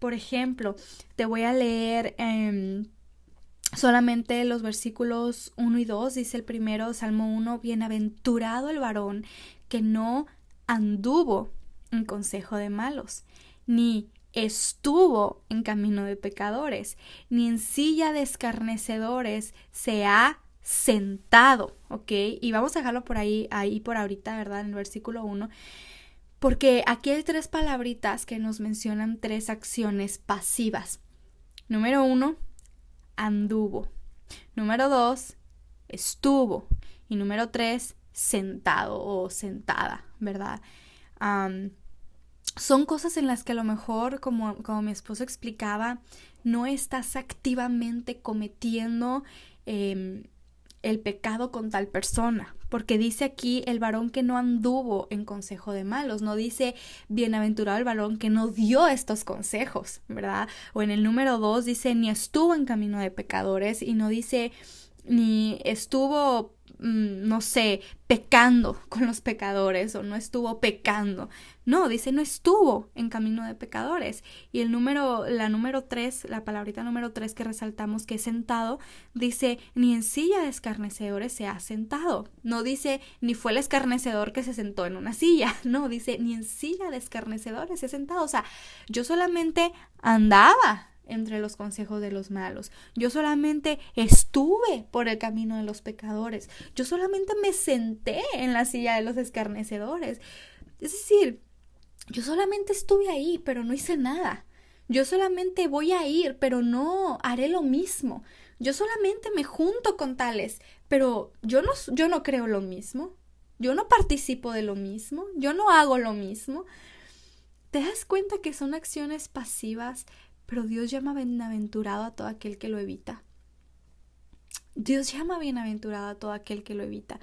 Por ejemplo, te voy a leer em, solamente los versículos 1 y 2. Dice el primero, Salmo 1, Bienaventurado el varón que no anduvo en consejo de malos, ni estuvo en camino de pecadores, ni en silla de escarnecedores se ha sentado, ¿ok? Y vamos a dejarlo por ahí, ahí por ahorita, ¿verdad? En el versículo 1. Porque aquí hay tres palabritas que nos mencionan tres acciones pasivas. Número uno, anduvo. Número dos, estuvo. Y número tres, sentado o sentada, ¿verdad? son cosas en las que a lo mejor, como, como mi esposo explicaba, no estás activamente cometiendo em, el pecado con tal persona, porque dice aquí el varón que no anduvo en consejo de malos, no dice bienaventurado el varón que no dio estos consejos, ¿verdad? O en el número dos dice ni estuvo en camino de pecadores y no dice ni estuvo no sé, pecando con los pecadores o no estuvo pecando. No, dice no estuvo en camino de pecadores. Y el número, la número tres, la palabrita número tres que resaltamos que es sentado, dice ni en silla de escarnecedores se ha sentado. No dice ni fue el escarnecedor que se sentó en una silla. No, dice ni en silla de escarnecedores se ha sentado. O sea, yo solamente andaba entre los consejos de los malos. Yo solamente estuve por el camino de los pecadores. Yo solamente me senté en la silla de los escarnecedores. Es decir, yo solamente estuve ahí, pero no hice nada. Yo solamente voy a ir, pero no haré lo mismo. yo solamente me junto con tales, pero yo no, yo no creo lo mismo, yo no participo de lo mismo, yo no hago lo mismo. ¿Te das cuenta que son acciones pasivas, pero Dios llama bienaventurado a todo aquel que lo evita? Dios llama bienaventurado a todo aquel que lo evita.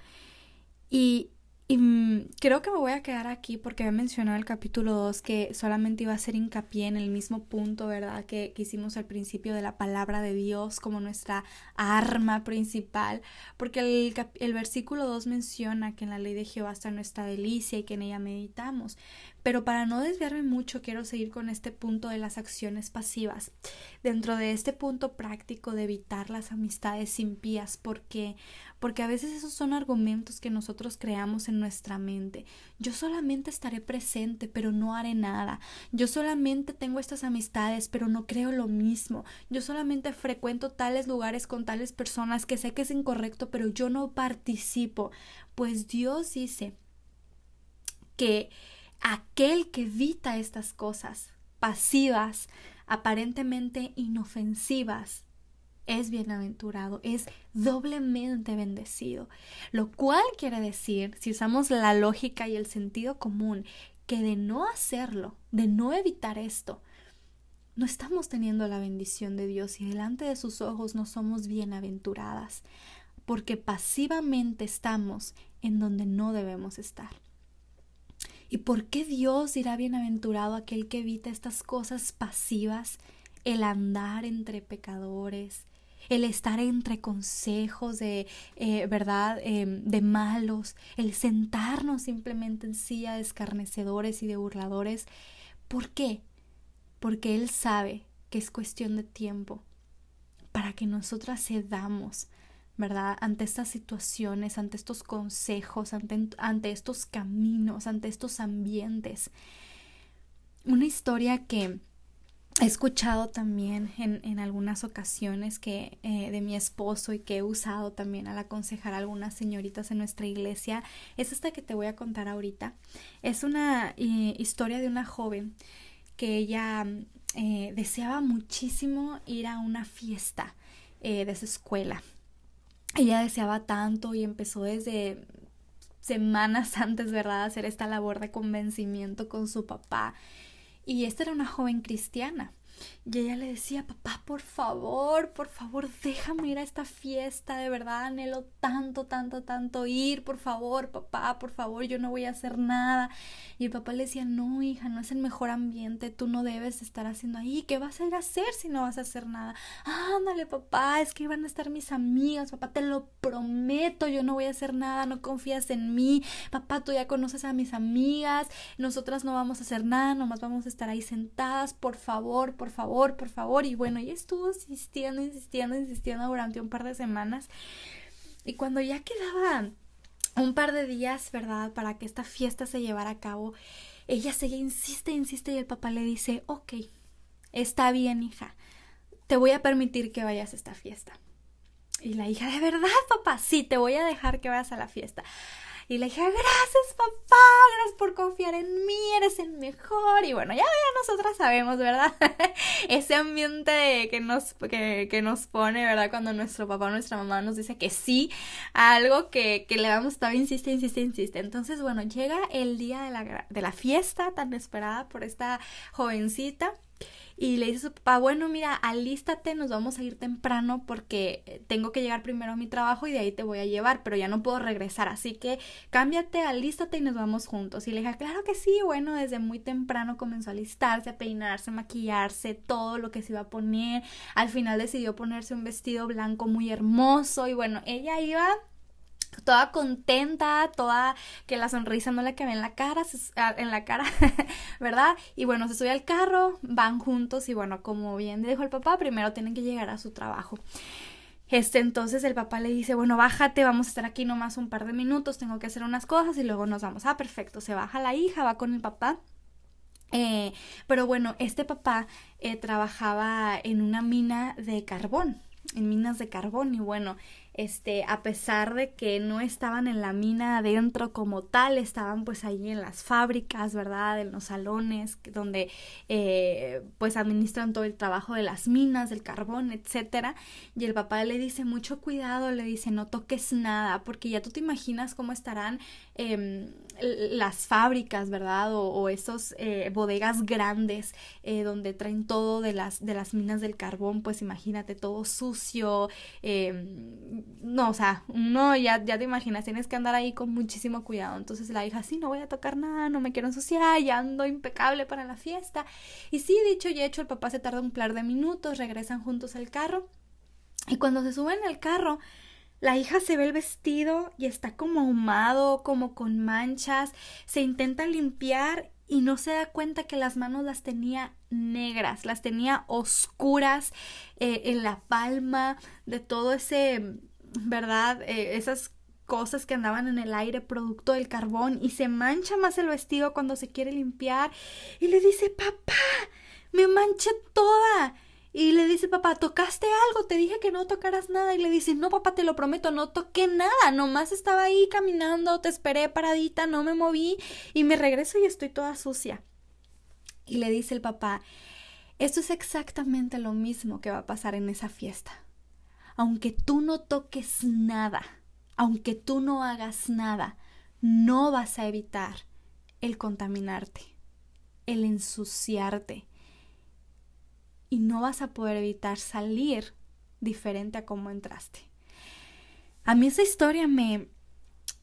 Y, y mm, creo que me voy a quedar aquí porque había mencionado el capítulo 2 que solamente iba a hacer hincapié en el mismo punto, ¿verdad? Que, que, hicimos al principio de la palabra de Dios como nuestra arma principal. Porque el, el versículo 2 menciona que en la ley de Jehová está nuestra delicia y que en ella meditamos. Pero para no desviarme mucho, quiero seguir con este punto de las acciones pasivas. Dentro de este punto práctico de evitar las amistades impías, porque porque a veces esos son argumentos que nosotros creamos en nuestra mente. Yo solamente estaré presente, pero no haré nada. Yo solamente tengo estas amistades, pero no creo lo mismo. Yo solamente frecuento tales lugares con tales personas que sé que es incorrecto, pero yo no participo. Pues Dios dice que aquel que evita estas cosas pasivas, aparentemente inofensivas, es bienaventurado, es doblemente bendecido. Lo cual quiere decir, si usamos la lógica y el sentido común, que de no hacerlo, de no evitar esto, no estamos teniendo la bendición de Dios y delante de sus ojos no somos bienaventuradas, porque pasivamente estamos en donde no debemos estar. ¿Y por qué Dios dirá bienaventurado aquel que evita estas cosas pasivas, el andar entre pecadores, el estar entre consejos de, eh, ¿verdad?, em, de malos, el sentarnos simplemente en silla de escarnecedores y de burladores. ¿Por qué? Porque Él sabe que es cuestión de tiempo para que nosotras cedamos, ¿verdad? Ante estas situaciones, ante estos consejos, ante, ante estos caminos, ante estos ambientes. Una historia que he escuchado también en, en algunas ocasiones que eh, de mi esposo y que he usado también al aconsejar a algunas señoritas en nuestra iglesia es esta que te voy a contar ahorita. Es una eh, historia de una joven que ella eh, deseaba muchísimo ir a una fiesta de su escuela. Ella deseaba tanto y empezó desde semanas antes, ¿verdad?, a hacer esta labor de convencimiento con su papá y esta era una joven cristiana. Y ella le decía, papá, por favor, por favor, déjame ir a esta fiesta, de verdad anhelo tanto, tanto, tanto ir, por favor, papá, por favor, yo no voy a hacer nada. Y el papá le decía, no, hija, no es el mejor ambiente, tú no debes estar haciendo ahí, ¿qué vas a ir a hacer si no vas a hacer nada? Ándale, papá, es que van a estar mis amigas, papá, te lo prometo, yo no voy a hacer nada, no confías en mí, papá, tú ya conoces a mis amigas, nosotras no vamos a hacer nada, nomás vamos a estar ahí sentadas, por favor, por favor, por favor. Y bueno, ella estuvo insistiendo, insistiendo, insistiendo durante un par de semanas. Y cuando ya quedaba un par de días, ¿verdad?, para que esta fiesta se llevara a cabo, ella sigue, insiste, insiste y el papá le dice, ok, está bien, hija, te voy a permitir que vayas a esta fiesta. Y la hija, ¿de verdad, papá? Sí, te voy a dejar que vayas a la fiesta. Y le dije, gracias papá, gracias por confiar en mí, eres el mejor. Y bueno, ya, ya nosotras sabemos, ¿verdad? Ese ambiente que nos, que, que, nos pone, ¿verdad? Cuando nuestro papá o nuestra mamá nos dice que sí a algo que, que le damos, estaba insiste, insiste, insiste. Entonces, bueno, llega el día de la, de la fiesta tan esperada por esta jovencita y le dice a su papá, bueno, mira, alístate, nos vamos a ir temprano porque eh, tengo que llegar primero a mi trabajo y de ahí te voy a llevar, pero ya no puedo regresar, así que cámbiate, alístate y nos vamos juntos. Y le dije, claro que sí, bueno, desde muy temprano comenzó a alistarse, a peinarse, a maquillarse, todo lo que se iba a poner. Al final decidió ponerse un vestido blanco muy hermoso y bueno, ella iba toda contenta, toda que la sonrisa no le cabe en la cara, ah, en la cara, ¿verdad? Y bueno, se sube al carro, van juntos y bueno, como bien dijo el papá, primero tienen que llegar a su trabajo. Este, entonces el papá le dice, bueno, bájate, vamos a estar aquí nomás un par de minutos, tengo que hacer unas cosas y luego nos vamos. Ah, perfecto, se baja la hija, va con el papá. Eh, pero bueno, este papá eh, trabajaba en una mina de carbón, en minas de carbón y bueno, este, a pesar de que no estaban en la mina adentro como tal, estaban pues ahí en las fábricas, ¿verdad? En los salones donde eh, pues administran todo el trabajo de las minas, del carbón, etcétera. Y el papá le dice mucho cuidado, le dice no toques nada, porque ya tú te imaginas cómo estarán eh, las fábricas, ¿verdad? O, o esos eh, bodegas grandes eh, donde traen todo de las, de las minas del carbón, pues imagínate todo sucio. Em, no, o sea, no, ya, ya te imaginas, tienes que andar ahí con muchísimo cuidado. Entonces la hija, sí, no voy a tocar nada, no me quiero ensuciar, ya ando impecable para la fiesta. Y sí, dicho y hecho, el papá se tarda un par de minutos, regresan juntos al carro. Y cuando se suben al carro, la hija se ve el vestido y está como ahumado, como con manchas, se intenta limpiar y no se da cuenta que las manos las tenía negras, las tenía oscuras eh, en la palma de todo ese, ¿verdad? Eh, esas cosas que andaban en el aire producto del carbón y se mancha más el vestido cuando se quiere limpiar y le dice, papá, me manché toda. Y le dice, papá, ¿tocaste algo? Te dije que no tocaras nada. Y le dice, no, papá, te lo prometo, no toqué nada. Nomás estaba ahí caminando, te esperé paradita, no me moví y me regreso y estoy toda sucia. Y le dice el papá, esto es exactamente lo mismo que va a pasar en esa fiesta. Aunque tú no toques nada, aunque tú no hagas nada, no vas a evitar el contaminarte, el ensuciarte y no vas a poder evitar salir diferente a como entraste. A mí esa historia me,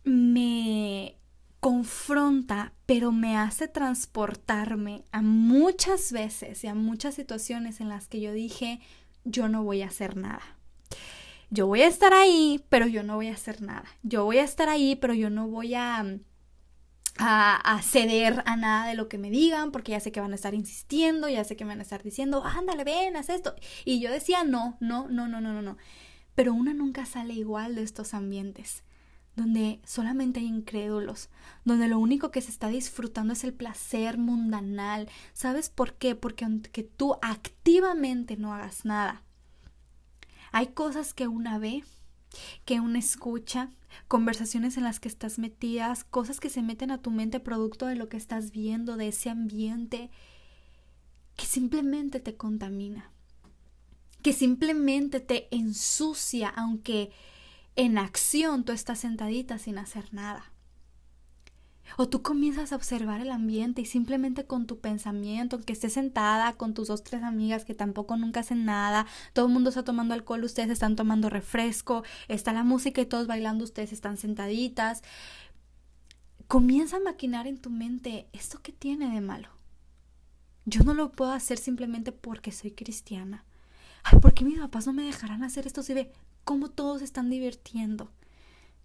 me confronta, pero me hace transportarme a muchas veces y a muchas situaciones en las que yo dije, yo no voy a hacer nada. Yo voy a estar ahí, pero yo no voy a hacer nada. Yo voy a estar ahí, pero yo no voy a a, ceder a nada de lo que me digan, porque ya sé que van a estar insistiendo, ya sé que me van a estar diciendo, ándale, ven, haz esto. Y yo decía, no, no, no, no, no, no, no. Pero una nunca sale igual de estos ambientes, donde solamente hay incrédulos, donde lo único que se está disfrutando es el placer mundanal. ¿Sabes por qué? Porque aunque tú activamente no hagas nada, hay cosas que una ve, que una escucha, conversaciones en las que estás metidas, cosas que se meten a tu mente producto de lo que estás viendo, de ese ambiente, que simplemente te contamina, que simplemente te ensucia, aunque en acción tú estás sentadita sin hacer nada. O tú comienzas a observar el ambiente y simplemente con tu pensamiento, que estés sentada con tus dos, tres amigas que tampoco nunca hacen nada, todo el mundo está tomando alcohol, ustedes están tomando refresco, está la música y todos bailando, ustedes están sentaditas. Comienza a maquinar en tu mente, ¿esto qué tiene de malo? Yo no lo puedo hacer simplemente porque soy cristiana. Ay, ¿por qué mis papás no me dejarán hacer esto si ve cómo todos están divirtiendo?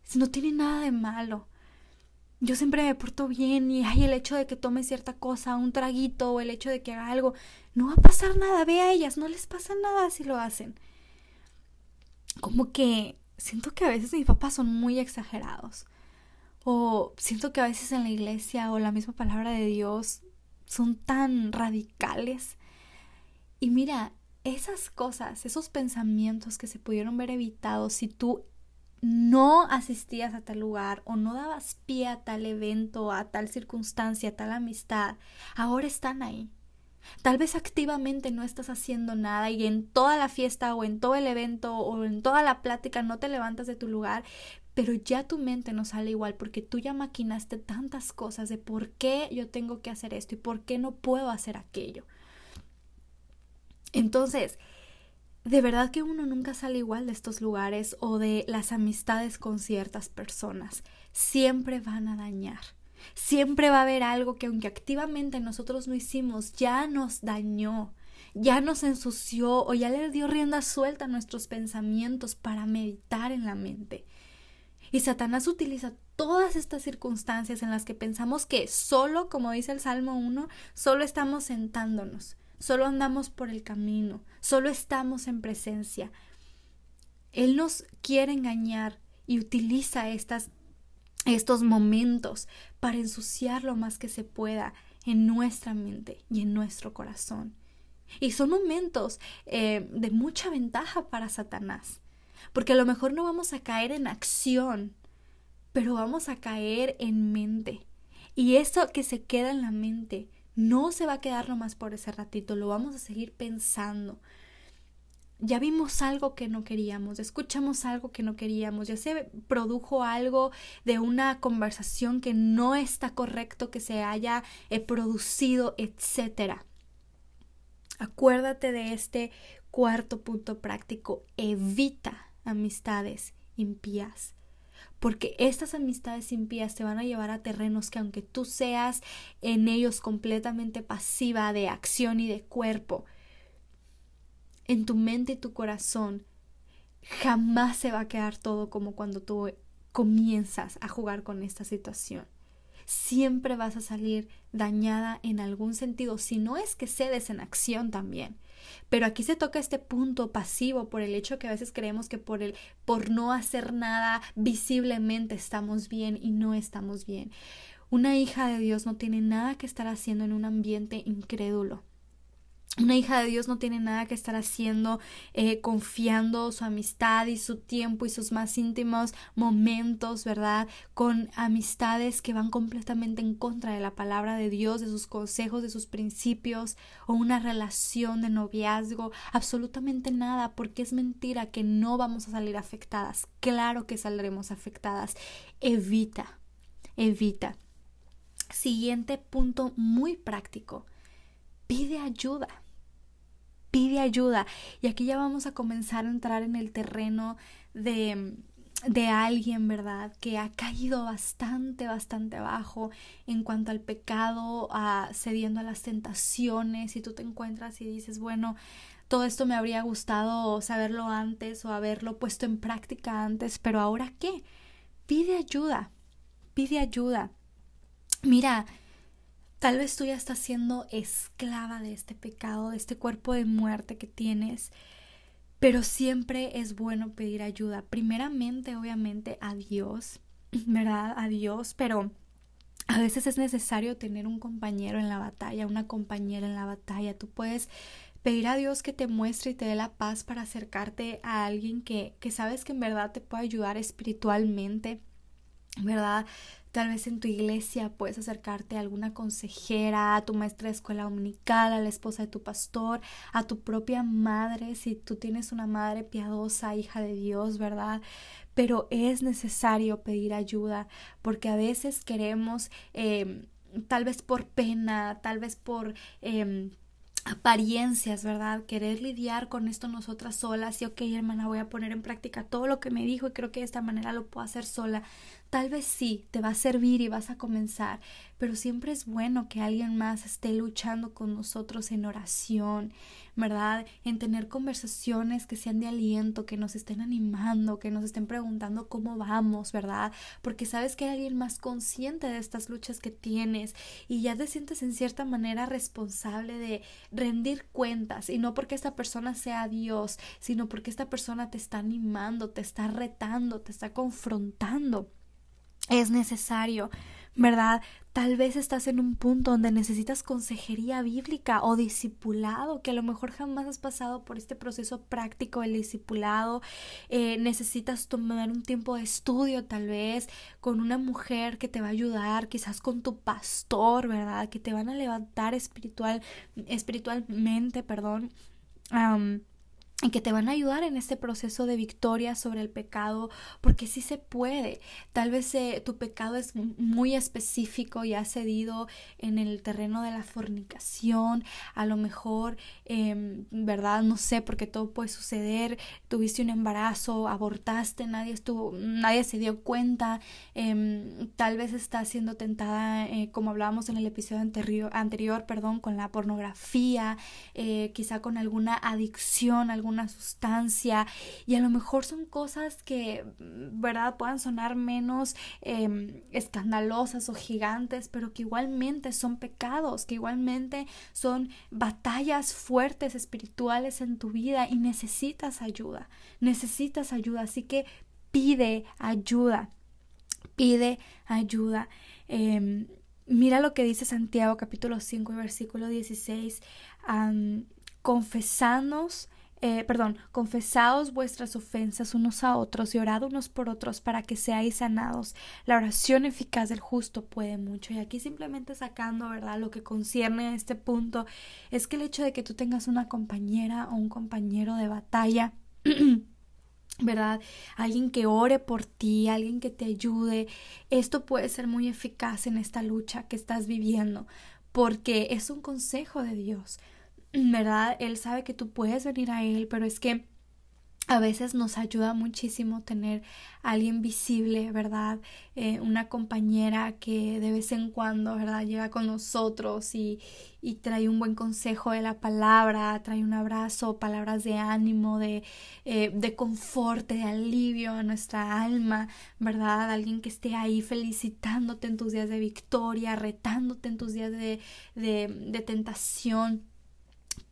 Si no tiene nada de malo yo siempre me porto bien y hay el hecho de que tome cierta cosa, un traguito o el hecho de que haga algo, no va a pasar nada, ve a ellas, no les pasa nada si lo hacen. Como que siento que a veces mis papás son muy exagerados. O siento que a veces en la iglesia o la misma palabra de Dios son tan radicales. Y mira, esas cosas, esos pensamientos que se pudieron ver evitados si tú no asistías a tal lugar o no dabas pie a tal evento, a tal circunstancia, a tal amistad, ahora están ahí. Tal vez activamente no estás haciendo nada y en toda la fiesta o en todo el evento o en toda la plática no te levantas de tu lugar, pero ya tu mente no sale igual porque tú ya maquinaste tantas cosas de por qué yo tengo que hacer esto y por qué no puedo hacer aquello. Entonces, de verdad que uno nunca sale igual de estos lugares o de las amistades con ciertas personas. Siempre van a dañar. Siempre va a haber algo que aunque activamente nosotros no hicimos, ya nos dañó, ya nos ensució o ya le dio rienda suelta a nuestros pensamientos para meditar en la mente. Y Satanás utiliza todas estas circunstancias en las que pensamos que solo, como dice el Salmo 1, solo estamos sentándonos solo andamos por el camino, solo estamos en presencia. Él nos quiere engañar y utiliza estos momentos para ensuciar lo más que se pueda en nuestra mente y en nuestro corazón. Y son momentos eh, de mucha ventaja para Satanás. porque a lo mejor no vamos a caer en acción, pero vamos a caer en mente. Y eso que se queda en la mente no se va a quedar nomás por ese ratito, lo vamos a seguir pensando. Ya vimos algo que no queríamos, escuchamos algo que no queríamos, ya se produjo algo de una conversación que no está correcto que se haya eh, producido, etcétera. Acuérdate de este cuarto punto práctico, evita amistades impías porque estas amistades impías te van a llevar a terrenos que aunque tú seas en ellos completamente pasiva de acción y de cuerpo, en tu mente y tu corazón jamás se va a quedar todo como cuando tú comienzas a jugar con esta situación. Siempre vas a salir dañada en algún sentido, si no es que cedes en acción también. Pero aquí se toca este punto pasivo por el hecho que a veces creemos que por el por no hacer nada visiblemente estamos bien y no estamos bien. Una hija de Dios no tiene nada que estar haciendo en un ambiente incrédulo. Una hija de Dios no tiene nada que estar haciendo, eh, confiando su amistad y su tiempo y sus más íntimos momentos, ¿verdad? Con amistades que van completamente en contra de la palabra de Dios, de sus consejos, de sus principios, o una relación de noviazgo, absolutamente nada, porque es mentira que no vamos a salir afectadas. Claro que saldremos afectadas. Evita, evita. Siguiente punto muy práctico. Pide ayuda pide ayuda. Y aquí ya vamos a comenzar a entrar en el terreno de, de alguien, ¿verdad? Que ha caído bastante, bastante abajo en cuanto al pecado, a, cediendo a las tentaciones. Y tú te encuentras y dices, bueno, todo esto me habría gustado saberlo antes o haberlo puesto en práctica antes, pero ahora qué? Pide ayuda, pide ayuda. Mira, Tal vez tú ya estás siendo esclava de este pecado, de este cuerpo de muerte que tienes, pero siempre es bueno pedir ayuda. Primeramente, obviamente, a Dios, ¿verdad? A Dios, pero a veces es necesario tener un compañero en la batalla, una compañera en la batalla. Tú puedes pedir a Dios que te muestre y te dé la paz para acercarte a alguien que, que sabes que en verdad te puede ayudar espiritualmente, ¿verdad? Tal vez en tu iglesia puedes acercarte a alguna consejera, a tu maestra de escuela dominical, a la esposa de tu pastor, a tu propia madre, si tú tienes una madre piadosa, hija de Dios, ¿verdad? Pero es necesario pedir ayuda porque a veces queremos, em, tal vez por pena, tal vez por... Eh, apariencias, ¿verdad? Querer lidiar con esto nosotras solas y ok, hermana, voy a poner en práctica todo lo que me dijo y creo que de esta manera lo puedo hacer sola. Tal vez sí, te va a servir y vas a comenzar, pero siempre es bueno que alguien más esté luchando con nosotros en oración, ¿verdad? En tener conversaciones que sean de aliento, que nos estén animando, que nos estén preguntando cómo vamos, ¿verdad? Porque sabes que hay alguien más consciente de estas luchas que tienes y ya te sientes en cierta manera responsable de rendir cuentas y no porque esta persona sea Dios, sino porque esta persona te está animando, te está retando, te está confrontando. Es necesario ¿verdad? Tal vez estás en un punto donde necesitas consejería bíblica o discipulado, que a lo mejor jamás has pasado por este proceso práctico del discipulado. Eh, necesitas tomar un tiempo de estudio, tal vez, con una mujer que te va a ayudar, quizás con tu pastor, ¿verdad? Que te van a levantar espiritual, espiritualmente, perdón y que te van a ayudar en este proceso de victoria sobre el pecado, porque sí se puede. Tal vez eh, tu pecado es muy específico y ha cedido en el terreno de la fornicación, a lo mejor, eh, ¿verdad? No sé, porque todo puede suceder. Tuviste un embarazo, abortaste, nadie estuvo, nadie se dio cuenta. Eh, tal vez estás siendo tentada, eh, como hablábamos en el episodio anterior, perdón, con la pornografía, eh, quizá con alguna adicción, algún una sustancia y a lo mejor son cosas que, ¿verdad?, puedan sonar menos em, escandalosas o gigantes, pero que igualmente son pecados, que igualmente son batallas fuertes espirituales en tu vida y necesitas ayuda, necesitas ayuda, así que pide ayuda, pide ayuda. Em, mira lo que dice Santiago capítulo 5 versículo 16. confesanos eh, perdón, confesaos vuestras ofensas unos a otros y orad unos por otros para que seáis sanados. La oración eficaz del justo puede mucho. Y aquí simplemente sacando, ¿verdad? Lo que concierne a este punto es que el hecho de que tú tengas una compañera o un compañero de batalla, ¿verdad? Alguien que ore por ti, alguien que te ayude, esto puede ser muy eficaz en esta lucha que estás viviendo, porque es un consejo de Dios. ¿Verdad? Él sabe que tú puedes venir a Él, pero es que a veces nos ayuda muchísimo tener alguien visible, ¿verdad? Eh, una compañera que de vez en cuando, ¿verdad? Llega con nosotros y, y, trae un buen consejo de la palabra, trae un abrazo, palabras de ánimo, de, eh, de confort, de alivio a nuestra alma, ¿verdad? Alguien que esté ahí felicitándote en tus días de victoria, retándote en tus días de, de, de tentación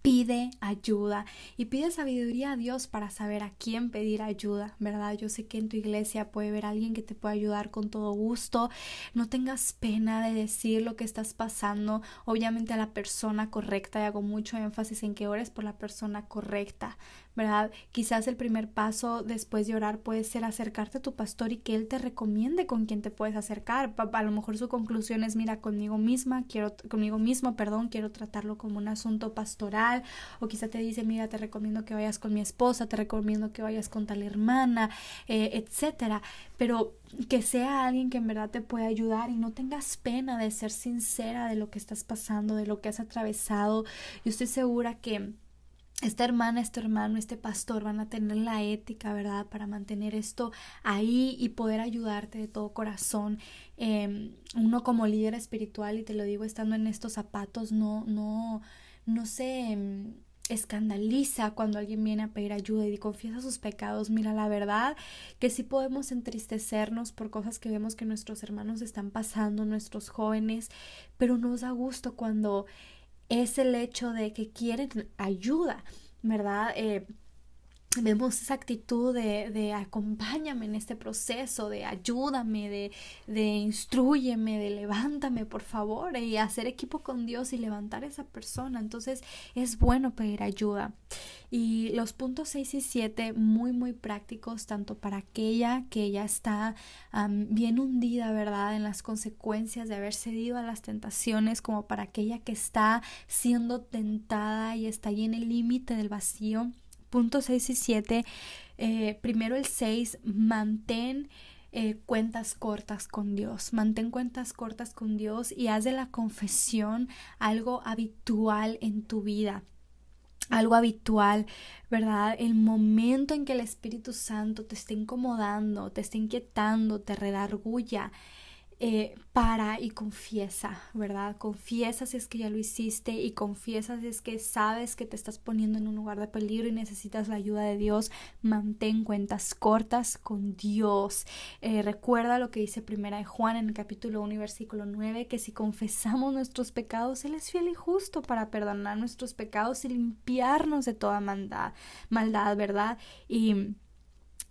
pide ayuda y pide sabiduría a Dios para saber a quién pedir ayuda, ¿verdad? Yo sé que en tu iglesia puede haber alguien que te pueda ayudar con todo gusto. No tengas pena de decir lo que estás pasando, obviamente a la persona correcta y hago mucho énfasis en que ores por la persona correcta, ¿verdad? Quizás el primer paso después de orar puede ser acercarte a tu pastor y que él te recomiende con quién te puedes acercar. A lo mejor su conclusión es, mira, conmigo misma, quiero, conmigo mismo, perdón, quiero tratarlo como un asunto pastoral. O quizá te dice, mira, te recomiendo que vayas con mi esposa, te recomiendo que vayas con tal hermana, eh, etcétera. Pero que sea alguien que en verdad te pueda ayudar y no tengas pena de ser sincera de lo que estás pasando, de lo que has atravesado. Yo estoy segura que esta hermana, este hermano, este pastor van a tener la ética, ¿verdad? Para mantener esto ahí y poder ayudarte de todo corazón. Em, uno como líder espiritual, y te lo digo estando en estos zapatos, no, no, no se em, escandaliza cuando alguien viene a pedir ayuda y confiesa sus pecados. Mira, la verdad que sí podemos entristecernos por cosas que vemos que nuestros hermanos están pasando, nuestros jóvenes, pero nos da gusto cuando es el hecho de que quieren ayuda, ¿verdad? Eh, vemos esa actitud de, de, acompáñame en este proceso, de ayúdame, de, de instruyeme, de levántame, por favor, y hacer equipo con Dios y levantar a esa persona. Entonces es bueno pedir ayuda. Y los puntos 6 y 7 muy, muy prácticos, tanto para aquella que ya está bien hundida, ¿verdad?, en las consecuencias de haber cedido a las tentaciones, como para aquella que está siendo tentada y está ahí en el límite del vacío puntos 6 y 7, eh, primero el 6, mantén eh, cuentas cortas con Dios, mantén cuentas cortas con Dios y haz de la confesión algo habitual en tu vida algo habitual, ¿verdad? El momento en que el Espíritu Santo te esté incomodando, te esté inquietando, te redarguya, eh, para y confiesa, ¿verdad? Confiesa si es que ya lo hiciste y confiesa si es que sabes que te estás poniendo en un lugar de peligro y necesitas la ayuda de Dios. Mantén cuentas cortas con Dios. Eh, recuerda lo que dice Primera de Juan en el capítulo 1 versículo 9, que si confesamos nuestros pecados, Él es fiel y justo para perdonar nuestros pecados y limpiarnos de toda maldad, maldad ¿verdad? Y,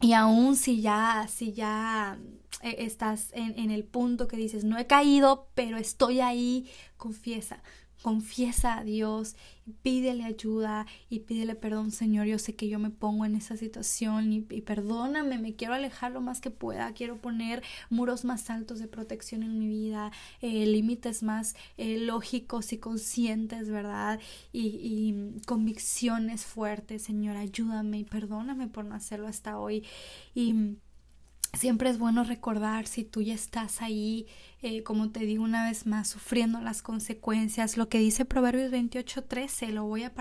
y aún si ya, si ya eh, estás en, en el punto que dices, no he caído, pero estoy ahí, confiesa, confiesa a Dios, pídele ayuda y pídele perdón, Señor. Yo sé que yo me pongo en esa situación y, perdóname, me quiero alejar lo más que pueda, quiero poner muros más altos de protección en mi vida, eh, límites más eh, lógicos y conscientes, ¿verdad? Y, y convicciones fuertes, Señor, ayúdame y perdóname por no hacerlo hasta hoy. Y Siempre es bueno recordar si tú ya estás ahí, eh, como te digo una vez más, sufriendo las consecuencias. Lo que dice Proverbios 28:13, lo voy a,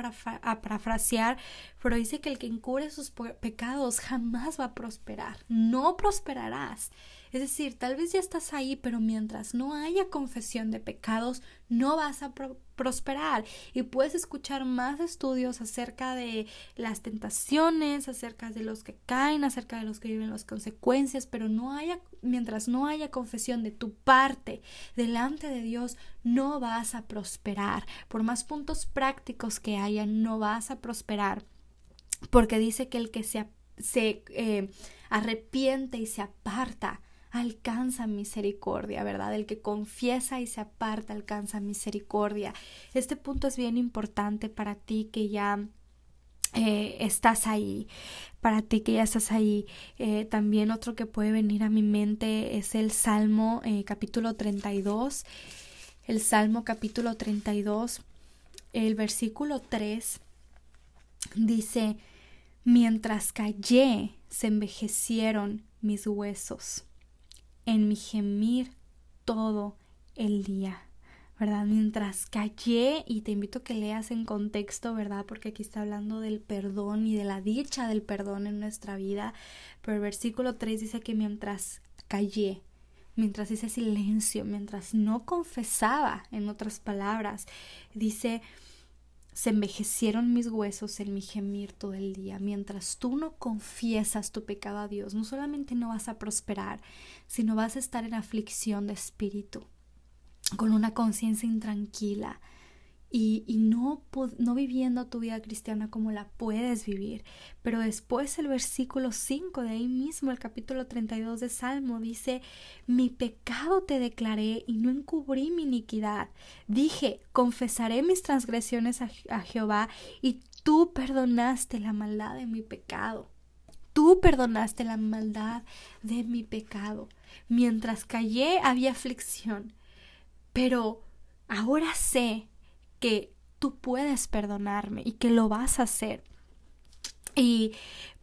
a, parafrasear, pero dice que el que encubre sus pecados jamás va a prosperar. No prosperarás. Es decir, tal vez ya estás ahí, pero mientras no haya confesión de pecados, no vas a prosperar. Y puedes escuchar más estudios acerca de las tentaciones, acerca de los que caen, acerca de los que viven las consecuencias, pero no haya, mientras no haya confesión de tu parte delante de Dios, no vas a prosperar. Por más puntos prácticos que haya, no vas a prosperar. Porque dice que el que se, se eh, arrepiente y se aparta alcanza misericordia, ¿verdad? El que confiesa y se aparta alcanza misericordia. Este punto es bien importante para ti que ya eh, estás ahí, para ti que ya estás ahí. Eh, también otro que puede venir a mi mente es el Salmo eh, capítulo 32. El Salmo capítulo 32, el versículo 3 dice, mientras callé, se envejecieron mis huesos, en mi gemir todo el día. ¿verdad? Mientras callé, y te invito a que leas en contexto, ¿verdad? Porque aquí está hablando del perdón y de la dicha del perdón en nuestra vida. Pero el versículo 3 dice que mientras callé, mientras hice silencio, mientras no confesaba, en otras palabras, dice, se envejecieron mis huesos en mi gemir todo el día. Mientras tú no confiesas tu pecado a Dios, no solamente no vas a prosperar, sino vas a estar en aflicción de espíritu con una conciencia intranquila y, no, no viviendo tu vida cristiana como la puedes vivir. Pero después el versículo 5 de ahí mismo, el capítulo 32 de Salmo, dice, mi pecado te declaré y no encubrí mi iniquidad. Dije, confesaré mis transgresiones a, a Jehová y tú perdonaste la maldad de mi pecado. Tú perdonaste la maldad de mi pecado. Mientras callé había aflicción pero ahora sé que tú puedes perdonarme y que lo vas a hacer. Y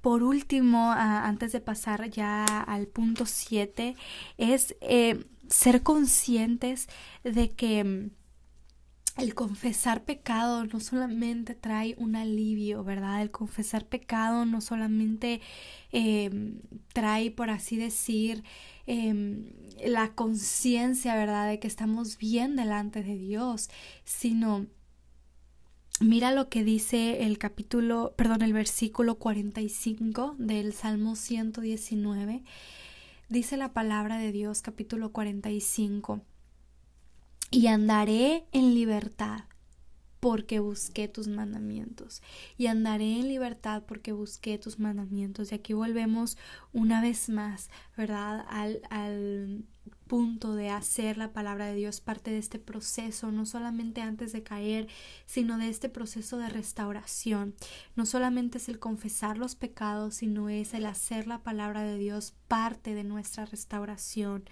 por último, antes de pasar ya al punto 7, es eh, ser conscientes de que mm, el confesar pecado no solamente trae un alivio, ¿verdad? El confesar pecado no solamente em, trae, por así decir, em, la conciencia, ¿verdad?, de que estamos bien delante de Dios, sino mira lo que dice el capítulo, perdón, el versículo 45 del Salmo 119. Dice la palabra de Dios, capítulo 45 y andaré en libertad porque busqué tus mandamientos y andaré en libertad porque busqué tus mandamientos y aquí volvemos una vez más verdad al, al punto de hacer la palabra de Dios parte de este proceso, no solamente antes de caer, sino de este proceso de restauración. No solamente es el confesar los pecados, sino es el hacer la palabra de Dios parte de nuestra restauración.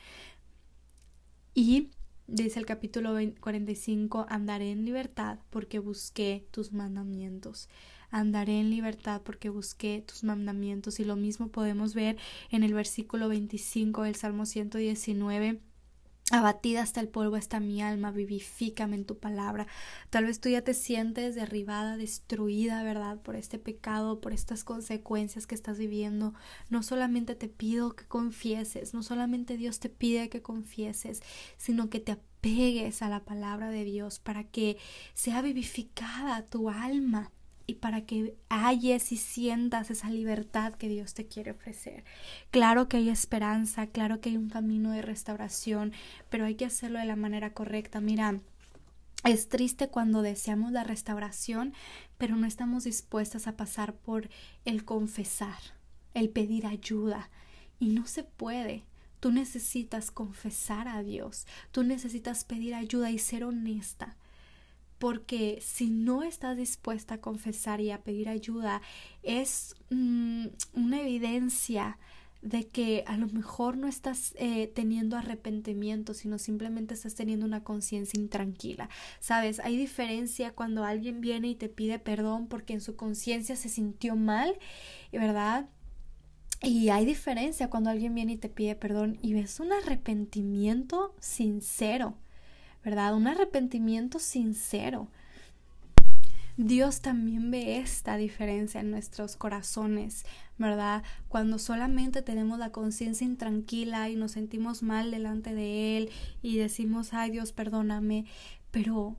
Y Dice el capítulo 45, andaré en libertad porque busqué tus mandamientos. Andaré en libertad porque busqué tus mandamientos. Y lo mismo podemos ver en el versículo 25 del Salmo 119 Abatida hasta el polvo está mi alma, vivifícame en tu palabra. Tal vez tú ya te sientes derribada, destruida, ¿verdad? Por este pecado, por estas consecuencias que estás viviendo. No solamente te pido que confieses, no solamente Dios te pide que confieses, sino que te apegues a la palabra de Dios para que sea vivificada tu alma y para que halles y sientas esa libertad que Dios te quiere ofrecer. Claro que hay esperanza, claro que hay un camino de restauración, pero hay que hacerlo de la manera correcta. Mira, es triste cuando deseamos la restauración, pero no estamos dispuestas a pasar por el confesar, el pedir ayuda. Y no se puede. Tú necesitas confesar a Dios, tú necesitas pedir ayuda y ser honesta porque si no estás dispuesta a confesar y a pedir ayuda, es mm, una evidencia de que a lo mejor no estás eh, teniendo arrepentimiento, sino simplemente estás teniendo una conciencia intranquila. Sabes, hay diferencia cuando alguien viene y te pide perdón porque en su conciencia se sintió mal, ¿verdad? Y hay diferencia cuando alguien viene y te pide perdón y ves un arrepentimiento sincero. ¿Verdad? Un arrepentimiento sincero. Dios también ve esta diferencia en nuestros corazones, ¿verdad? Cuando solamente tenemos la conciencia intranquila y nos sentimos mal delante de Él y decimos, ay Dios, perdóname, pero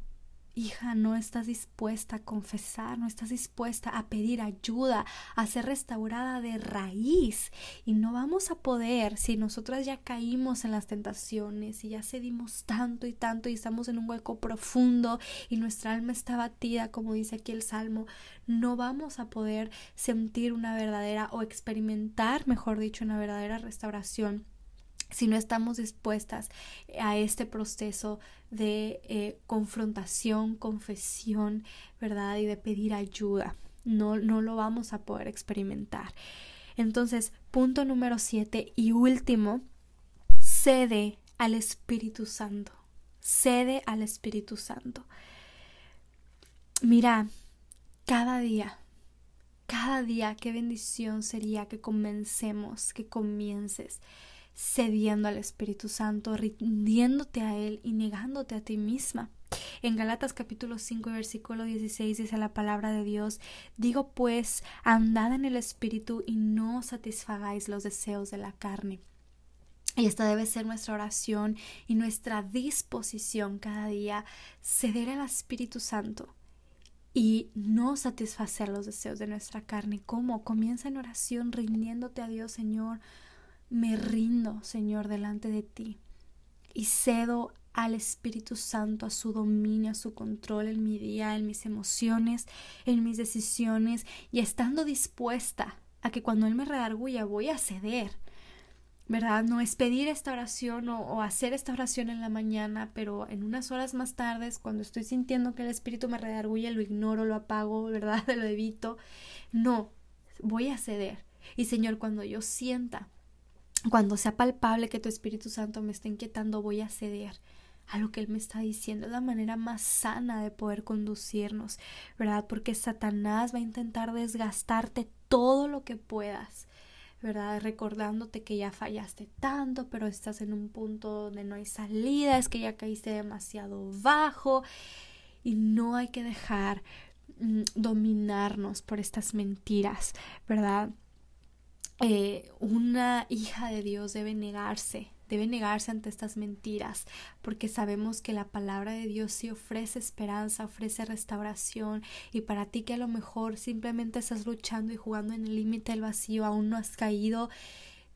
hija, no estás dispuesta a confesar, no estás dispuesta a pedir ayuda, a ser restaurada de raíz. Y no vamos a poder si nosotras ya caímos en las tentaciones y ya cedimos tanto y tanto y estamos en un hueco profundo y nuestra alma está batida, como dice aquí el Salmo, no vamos a poder sentir una verdadera o experimentar, mejor dicho, una verdadera restauración si no estamos dispuestas a este proceso de eh, confrontación, confesión, ¿verdad? Y de pedir ayuda. no, no lo vamos a poder experimentar. Entonces, punto número siete y último, cede al Espíritu Santo. Cede al Espíritu Santo. Mira, cada día, cada día, qué bendición sería que comencemos, que comiences cediendo al Espíritu Santo, rindiéndote a Él y negándote a ti misma. En Galatas capítulo 5 versículo 16 dice la palabra de Dios, digo pues, andad en el Espíritu y no satisfagáis los deseos de la carne. Y esta debe ser nuestra oración y nuestra disposición cada día, ceder al Espíritu Santo y no satisfacer los deseos de nuestra carne. ¿Cómo? Comienza en oración rindiéndote a Dios, Señor. Me rindo, Señor, delante de ti y cedo al Espíritu Santo, a su dominio, a su control en mi día, en mis emociones, en mis decisiones y estando dispuesta a que cuando Él me redarguya voy a ceder ¿verdad? No es pedir esta oración o, hacer esta oración en la mañana, pero en unas horas más tardes, cuando estoy sintiendo que el Espíritu me redarguye, lo ignoro, lo apago, ¿verdad? lo evito. No, voy a ceder. Y Señor, cuando yo sienta, cuando sea palpable que tu Espíritu Santo me está inquietando, voy a ceder a lo que Él me está diciendo. Es la manera más sana de poder conducirnos, ¿verdad? Porque Satanás va a intentar desgastarte todo lo que puedas ¿verdad? Recordándote que ya fallaste tanto, pero estás en un punto donde no hay salida, es que ya caíste demasiado bajo y no hay que dejar mm, dominarnos por estas mentiras, ¿verdad? Eh, una hija de Dios debe negarse debe negarse ante estas mentiras, porque sabemos que la palabra de Dios sí ofrece esperanza, ofrece restauración, y para ti que a lo mejor simplemente estás luchando y jugando en el límite del vacío, aún no has caído,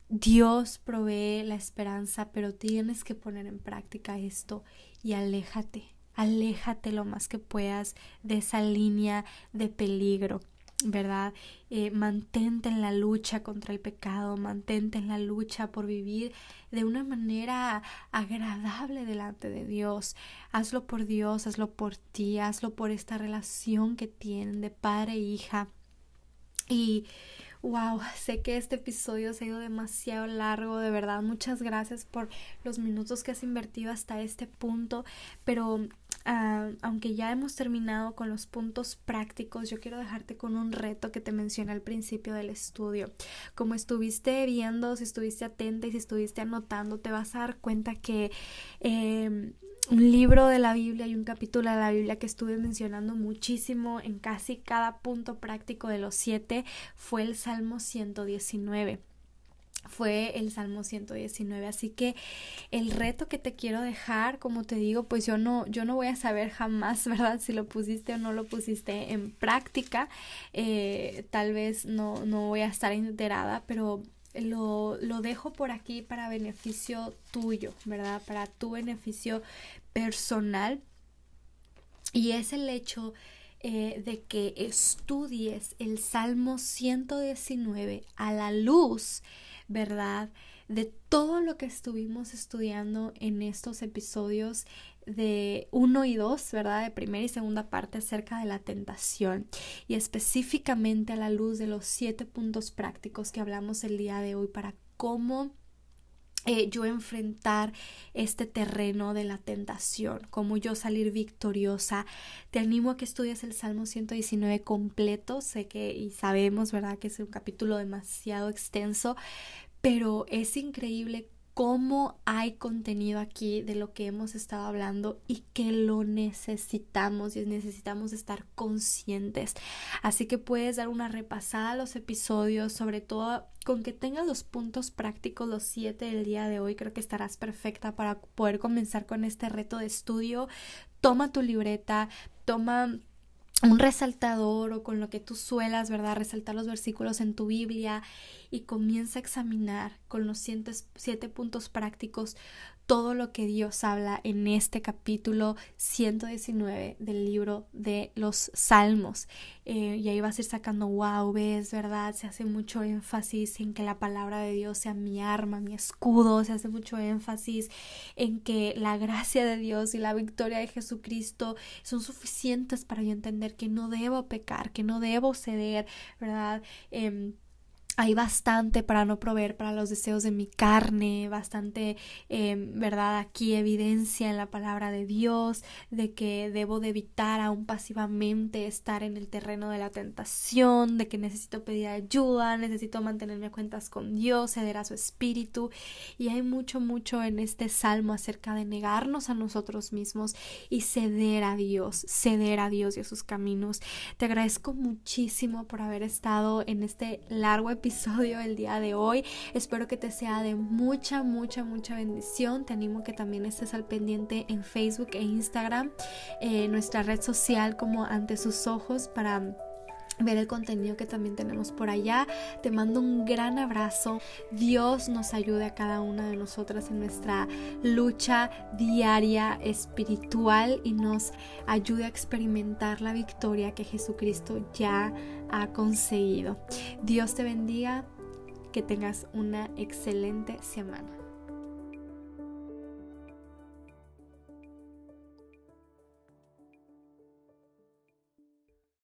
Dios provee la esperanza, pero tienes que poner en práctica esto y aléjate, aléjate lo más que puedas de esa línea de peligro. ¿Verdad? Eh, mantente en la lucha contra el pecado, mantente en la lucha por vivir de una manera agradable delante de Dios. Hazlo por Dios, hazlo por ti, hazlo por esta relación que tienen de padre e hija. Y wow, sé que este episodio se ha ido demasiado largo, de verdad. Muchas gracias por los minutos que has invertido hasta este punto, pero Ah, aunque ya hemos terminado con los puntos prácticos, yo quiero dejarte con un reto que te mencioné al principio del estudio. Como estuviste viendo, si estuviste atenta y si estuviste anotando, te vas a dar cuenta que em, un libro de la Biblia y un capítulo de la Biblia que estuve mencionando muchísimo en casi cada punto práctico de los siete fue el Salmo 119 fue el Salmo 119. Así que el reto que te quiero dejar, como te digo, pues yo no, yo no voy a saber jamás, ¿verdad? Si lo pusiste o no lo pusiste en práctica. Eh, tal vez no, no voy a estar enterada, pero lo, lo dejo por aquí para beneficio tuyo, ¿verdad? Para tu beneficio personal. Y es el hecho eh, de que estudies el Salmo 119 a la luz ¿verdad? De todo lo que estuvimos estudiando en estos episodios de 1 y 2, ¿verdad? De primera y segunda parte acerca de la tentación y específicamente a la luz de los siete puntos prácticos que hablamos el día de hoy para cómo eh, yo enfrentar este terreno de la tentación, cómo yo salir victoriosa. Te animo a que estudies el Salmo 119 completo. Sé que y sabemos, ¿verdad?, que es un capítulo demasiado extenso, pero es increíble cómo hay contenido aquí de lo que hemos estado hablando y que lo necesitamos y necesitamos estar conscientes. Así que puedes dar una repasada a los episodios, sobre todo con que tengas los puntos prácticos, los siete del día de hoy, creo que estarás perfecta para poder comenzar con este reto de estudio. Toma tu libreta, toma un resaltador o con lo que tú suelas, ¿verdad? Resaltar los versículos en tu Biblia y comienza a examinar con los siete, puntos prácticos todo lo que Dios habla en este capítulo 119 del libro de los Salmos. Eh, y ahí vas a ir sacando, wow, ¿verdad? Se hace mucho énfasis en que la palabra de Dios sea mi arma, mi escudo, se hace mucho énfasis en que la gracia de Dios y la victoria de Jesucristo son suficientes para yo entender que no debo pecar, que no debo ceder, ¿verdad? Em, hay bastante para no proveer para los deseos de mi carne, bastante, em, ¿verdad? Aquí evidencia en la palabra de Dios de que debo de evitar aún pasivamente estar en el terreno de la tentación, de que necesito pedir ayuda, necesito mantenerme a cuentas con Dios, ceder a su espíritu. Y hay mucho, mucho en este salmo acerca de negarnos a nosotros mismos y ceder a Dios, ceder a Dios y a sus caminos. Te agradezco muchísimo por haber estado en este largo episodio episodio el día de hoy. Espero que te sea de mucha, mucha, mucha bendición. Te animo que también estés al pendiente en Facebook e Instagram, eh, nuestra red social como ante sus ojos para ver el contenido que también tenemos por allá. Te mando un gran abrazo. Dios nos ayude a cada una de nosotras en nuestra lucha diaria espiritual y nos ayude a experimentar la victoria que Jesucristo ya ha conseguido. Dios te bendiga. Que tengas una excelente semana.